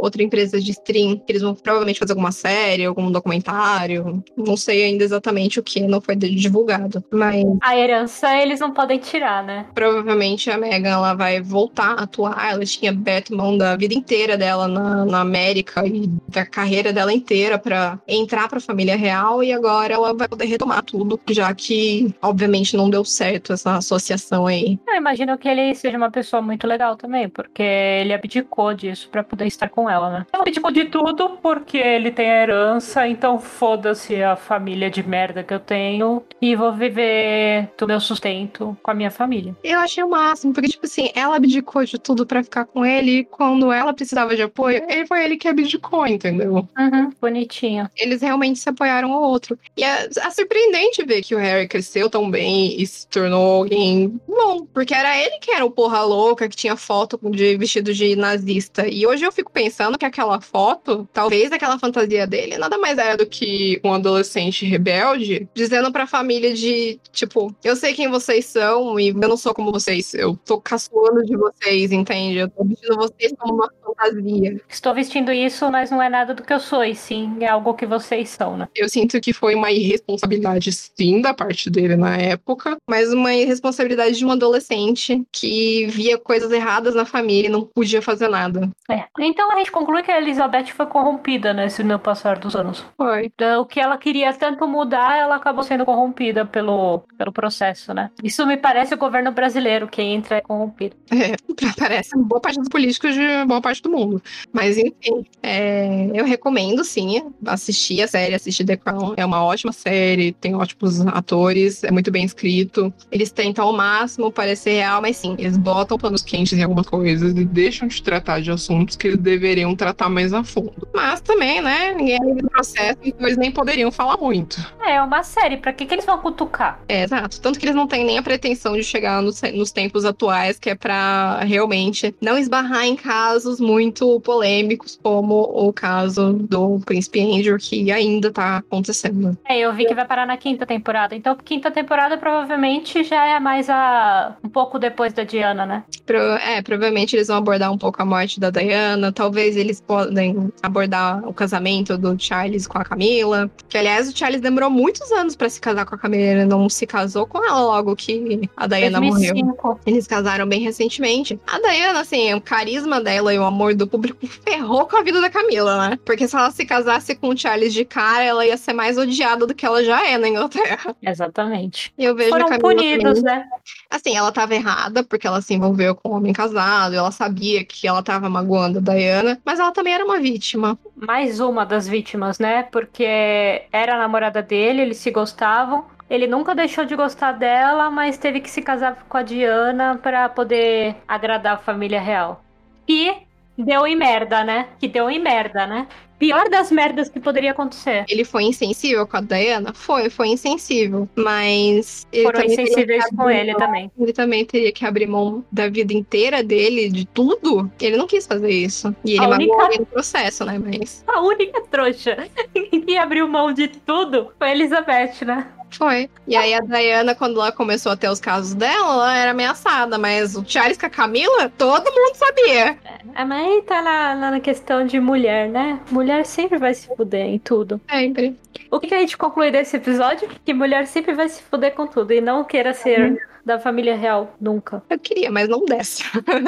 outra empresa de stream que eles vão provavelmente fazer alguma série, algum documentário. Não sei ainda exatamente o que, não foi divulgado. Mas a herança eles não podem tirar, né? Provavelmente a Megan ela vai voltar a atuar. Ela tinha aberto mão da vida inteira dela na, na América e da carreira dela inteira para entrar para a família real e agora ela vai poder retomar tudo, já que obviamente não deu certo essa associação aí. Eu imagino que ele seja uma pessoa muito legal também, porque ele abdicou disso para poder estar com ela, né? Ele abdicou de tudo porque ele tem a herança, então foda-se a família de merda que eu tenho e vou viver do meu sustento com a minha família. Eu achei o máximo, porque, tipo assim, ela abdicou de tudo para ficar com ele. E quando ela precisava de apoio, ele foi ele que abdicou, entendeu? Uhum, bonitinho. Eles realmente se apoiaram ao outro. E é, é surpreendente ver que o Harry cresceu tão bem e se tornou alguém bom. Porque era ele que era o porra louca, que tinha foto de vestido de nazista. E hoje eu fico pensando que aquela foto, talvez aquela fantasia dele, nada mais era do que um adolescente rebelde dizendo pra família de, tipo, eu sei quem vocês são e eu não sou como vocês. Eu tô caçoando de vocês, entende? Eu tô vestindo vocês como uma fantasia. Estou vestindo isso, mas não é nada do que eu sou, e sim é algo que vocês são, né? Eu sinto que foi uma irresponsabilidade, sim, da parte dele na época, mas uma irresponsabilidade de um adolescente que via coisas erradas na família e não podia fazer nada. É. Então a gente conclui que a Elizabeth foi corrompida nesse no passar dos anos. Foi. Então, o que ela queria tanto mudar, ela acabou sendo corrompida pelo, pelo processo, né? Isso me parece o governo brasileiro, quem entra é corrompido. É, parece boa parte dos políticos de boa parte do mundo. Mas enfim, é, eu recomendo sim assistir a série, assistir The Crown. É uma ótima série, tem ótimos atores, é muito bem escrito. Eles tentam ao máximo parecer real, mas sim, eles botam panos quentes em algumas coisas e deixam de tratar de assuntos que eles deveriam tratar mais a fundo. Mas também, né, ninguém é do processo, então eles nem poderiam falar muito. É, é uma série, pra que, que eles vão cutucar? É, exato. Tanto que eles não têm nem a pretensão de chegar nos, nos tempos atuais, que é pra realmente não esbarrar em casos muito polêmicos, como o caso do Príncipe Andrew, que ainda tá acontecendo. É, eu vi que vai parar na quinta temporada. Então, quinta temporada provavelmente já é mais a. um pouco depois da Diana, né? Pro, é, provavelmente eles vão abordar um pouco a morte da Diana. Talvez eles podem abordar o casamento do Charles com a Camila. Que, aliás, o Charles demorou muitos anos para se casar com a Camila. Ele não se casou com ela logo que a Diana 2005. morreu. Eles casaram bem recentemente. A Diana, assim, o carisma dela e o amor do público ferrou com a vida da Camila, né? Porque se ela se casasse com o Charles de cara, ela ia ser mais odiada do que ela já é na Inglaterra. Exatamente. E eu vejo Foram a Camila punidos, também, né? Assim, ela tava errada, porque ela se envolveu com um homem casado, ela sabia que ela tava magoando a Diana, mas ela também era uma vítima. Mais uma das vítimas, né? Porque era a namorada dele, eles se gostavam. Ele nunca deixou de gostar dela, mas teve que se casar com a Diana para poder agradar a família real. E deu em merda, né? Que deu em merda, né? Pior das merdas que poderia acontecer. Ele foi insensível com a Diana? Foi, foi insensível. Mas. Ele Foram insensíveis com ele também. Ele também teria que abrir mão da vida inteira dele, de tudo. Ele não quis fazer isso. E ele A única- no processo, né? Mas. A única trouxa que abriu mão de tudo foi a Elizabeth, né? Foi. E aí a Diana, quando ela começou a ter os casos dela, ela era ameaçada. Mas o Charles com a Camila, todo mundo sabia. É, mas aí tá na, na questão de mulher, né? Mulher sempre vai se fuder em tudo. Sempre. O que que a gente conclui desse episódio? Que mulher sempre vai se fuder com tudo e não queira ser da família real, nunca. Eu queria, mas não desce.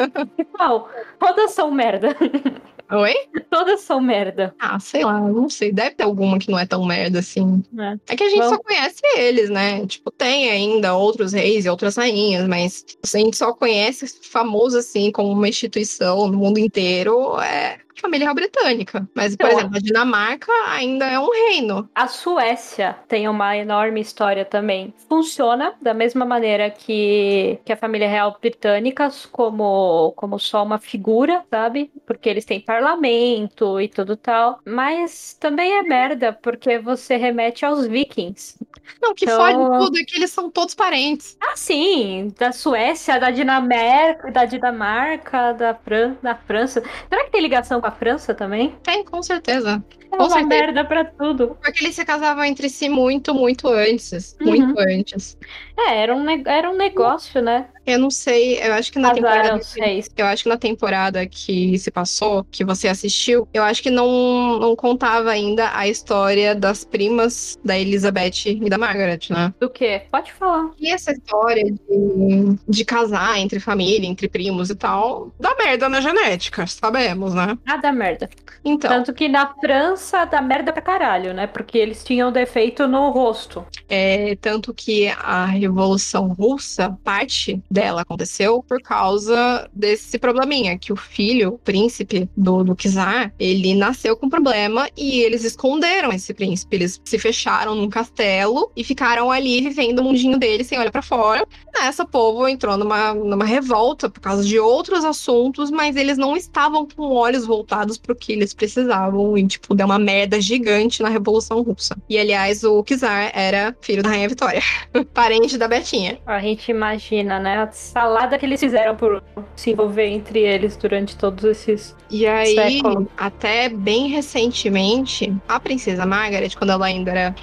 Qual? Todas são merda. Oi? Todas são merda. Ah, sei lá, não sei. Deve ter alguma que não é tão merda assim. né? É que a gente Vamos- só conhece eles, né? Tipo, tem ainda outros reis e outras rainhas, mas a gente só conhece famoso assim como uma instituição no mundo inteiro. É família real britânica. Mas, por Eu- exemplo, a Dinamarca ainda é um reino. A Suécia tem uma enorme história também. Funciona da mesma maneira que, que a família real britânica, como, como só uma figura, sabe? Porque eles têm parlamento e tudo tal. Mas também é merda, porque você remete aos vikings. Não, que Então- fode tudo é que eles são todos parentes. Ah, sim, da Suécia, da Dinamarca, da Dinamarca, da, Fran da França. Será que tem ligação com a França também? Tem, com certeza. É Com uma certeza. merda pra tudo. Porque eles se casavam entre si muito, muito antes. Uhum. Muito antes. É, era um, era um negócio, né? Eu não sei, eu acho que na Casaram temporada. Eu acho que na temporada que se passou, que você assistiu, eu acho que não, não contava ainda a história das primas da Elizabeth e da Margaret, né? Do quê? Pode falar. E essa história de, de casar entre família, entre primos e tal, dá merda na genética, sabemos, né? Nada merda. Então, Tanto que na França dá merda pra caralho, né? Porque eles tinham defeito no rosto. é, tanto que a Revolução Russa, parte dela aconteceu por causa desse probleminha, que o filho, o príncipe do, do Kizar, ele nasceu com problema e eles esconderam esse príncipe. Eles se fecharam num castelo e ficaram ali vivendo o mundinho deles sem olhar para fora. Nessa, o povo entrou numa, numa revolta por causa de outros assuntos, mas eles não estavam com olhos voltados pro que eles precisavam e, tipo, deu uma merda gigante na Revolução Russa. E, aliás, o Kizar era filho da Rainha Vitória, parente da Betinha. A gente imagina, né? A salada que eles fizeram por se envolver entre eles durante todos esses E aí, até bem recentemente, a princesa Margaret, quando ela ainda era,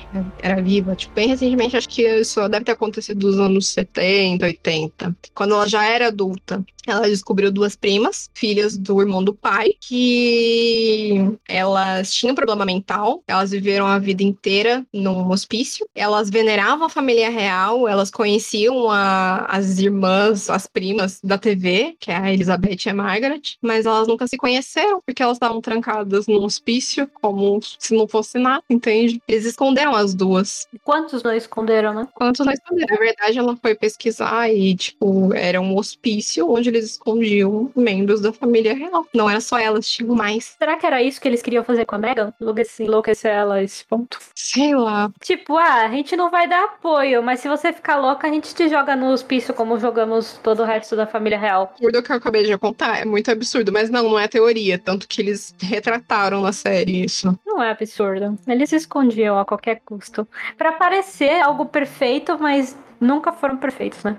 era viva, tipo, bem recentemente, acho que isso deve ter acontecido nos anos 70, 80, quando ela já era adulta, ela descobriu duas primas, filhas do irmão do pai, que elas tinham problema mental, elas viveram a vida inteira num hospício, elas veneravam a família real, elas conheciam a, as irmãs, as primas da TV, que é a Elizabeth e a Margaret, mas elas nunca se conheceram porque elas estavam trancadas num hospício, como se não fosse nada, entende? Eles esconderam as duas. Quantos não esconderam, né? Quantos não esconderam? Na verdade, ela foi pesquisar e, tipo, era um hospício onde eles escondiam membros da família real. Não era só elas, tinham mais. Será que era isso que eles queriam fazer com a Megan? Enlouquecer ela a esse ponto? Sei lá. Tipo, ah, a gente não vai dar apoio, mas se você ficar louca, a gente te joga no hospício como jogamos todo o resto da família real. Tudo que eu acabei de contar é muito absurdo, mas não, não é teoria. Tanto que eles retrataram na série isso. Não é absurdo. Eles escondiam a qualquer custo. para parecer algo perfeito, mas nunca foram perfeitos, né?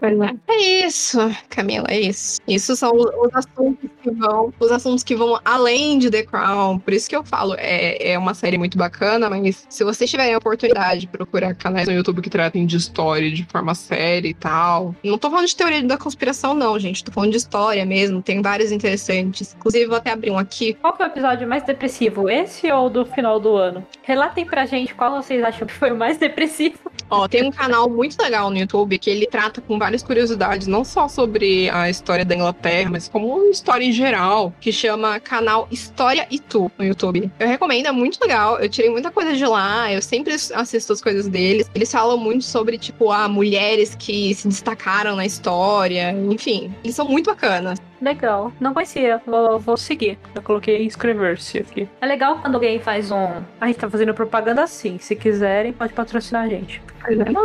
É. é isso, Camila, é isso. Isso são os assuntos que vão, os assuntos que vão além de The Crown. Por isso que eu falo, é, é uma série muito bacana, mas se vocês tiverem a oportunidade de procurar canais no YouTube que tratem de história de forma séria e tal. Não tô falando de teoria da conspiração, não, gente. Tô falando de história mesmo. Tem vários interessantes. Inclusive, vou até abrir um aqui. Qual foi o episódio mais depressivo? Esse ou do final do ano? Relatem pra gente qual vocês acham que foi o mais depressivo. Ó, tem um canal muito legal no YouTube YouTube que ele trata com várias curiosidades, não só sobre a história da Inglaterra, mas como história em geral, que chama canal História e Tu no YouTube. Eu recomendo, é muito legal. Eu tirei muita coisa de lá, eu sempre assisto as coisas deles. Eles falam muito sobre, tipo, ah, mulheres que se destacaram na história, enfim. Eles são muito bacanas. Legal. Não conhecia. Vou, vou seguir. Eu coloquei inscrever-se aqui. É legal quando alguém faz um. A gente tá fazendo propaganda assim. Se quiserem, pode patrocinar a gente.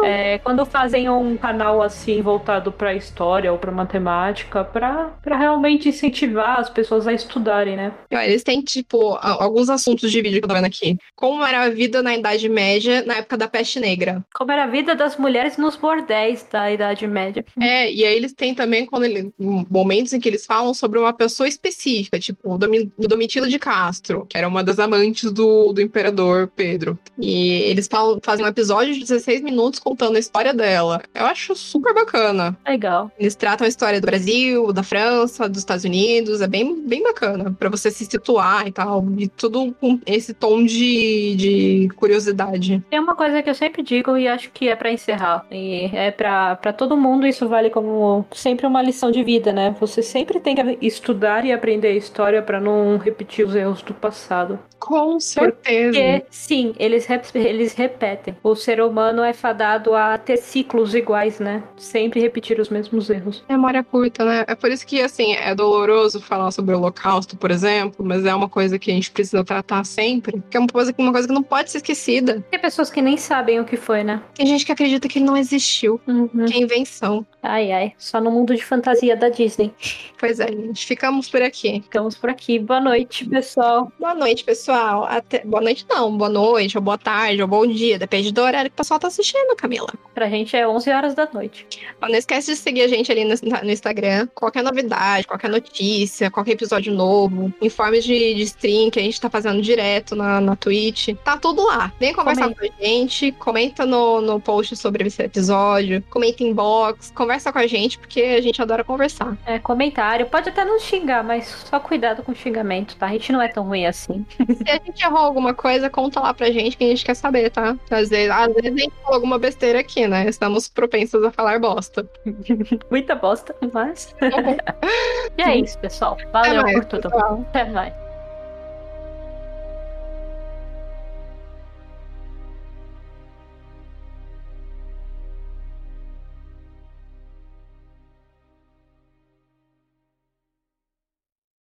É, quando fazem um canal assim voltado para história ou para matemática, para realmente incentivar as pessoas a estudarem, né? Eles têm, tipo, alguns assuntos de vídeo que eu tô vendo aqui. Como era a vida na Idade Média na época da peste negra. Como era a vida das mulheres nos bordéis da Idade Média. É, e aí eles têm também quando ele, momentos em que eles falam sobre uma pessoa específica, tipo o Domitila de Castro, que era uma das amantes do, do imperador Pedro. E eles falam, fazem um episódio de 16 minutos contando a história dela. Eu acho super bacana. Legal. Eles tratam a história do Brasil, da França, dos Estados Unidos. É bem, bem bacana para você se situar e tal. E tudo com esse tom de, de curiosidade. Tem uma coisa que eu sempre digo e acho que é para encerrar. E é para todo mundo, isso vale como sempre uma lição de vida, né? Você sempre tem que estudar e aprender a história para não repetir os erros do passado. Com certeza. Porque, sim, eles, eles repetem. O ser humano é fadado a ter ciclos iguais, né? Sempre repetir os mesmos erros. Memória curta, né? É por isso que, assim, é doloroso falar sobre o Holocausto, por exemplo, mas é uma coisa que a gente precisa tratar sempre. Que é uma coisa, uma coisa que não pode ser esquecida. Tem pessoas que nem sabem o que foi, né? Tem gente que acredita que ele não existiu. Uhum. Que é invenção. Ai, ai. Só no mundo de fantasia da Disney. Pois é, gente. Ficamos por aqui. Ficamos por aqui. Boa noite, pessoal. Boa noite, pessoal. Até... Boa noite, não. Boa noite, ou boa tarde, ou bom dia. Depende do horário que o pessoal tá assistindo, Camila. Pra gente é 11 horas da noite. Não esquece de seguir a gente ali no, no Instagram. Qualquer novidade, qualquer notícia, qualquer episódio novo, informes de, de stream que a gente tá fazendo direto na, na Twitch. Tá tudo lá. Vem conversar comenta. com a gente. Comenta no, no post sobre esse episódio. Comenta em box. Conversa com a gente, porque a gente adora conversar. É, comentário. Pode até não xingar, mas só cuidado com o xingamento, tá? A gente não é tão ruim assim. Se a gente errou alguma coisa, conta lá pra gente que a gente quer saber, tá? Às vezes, às vezes a gente falou alguma besteira aqui, né? Estamos propensos a falar bosta. Muita bosta, mas. e é isso, pessoal. Valeu mais, por tudo. Pessoal. Até mais.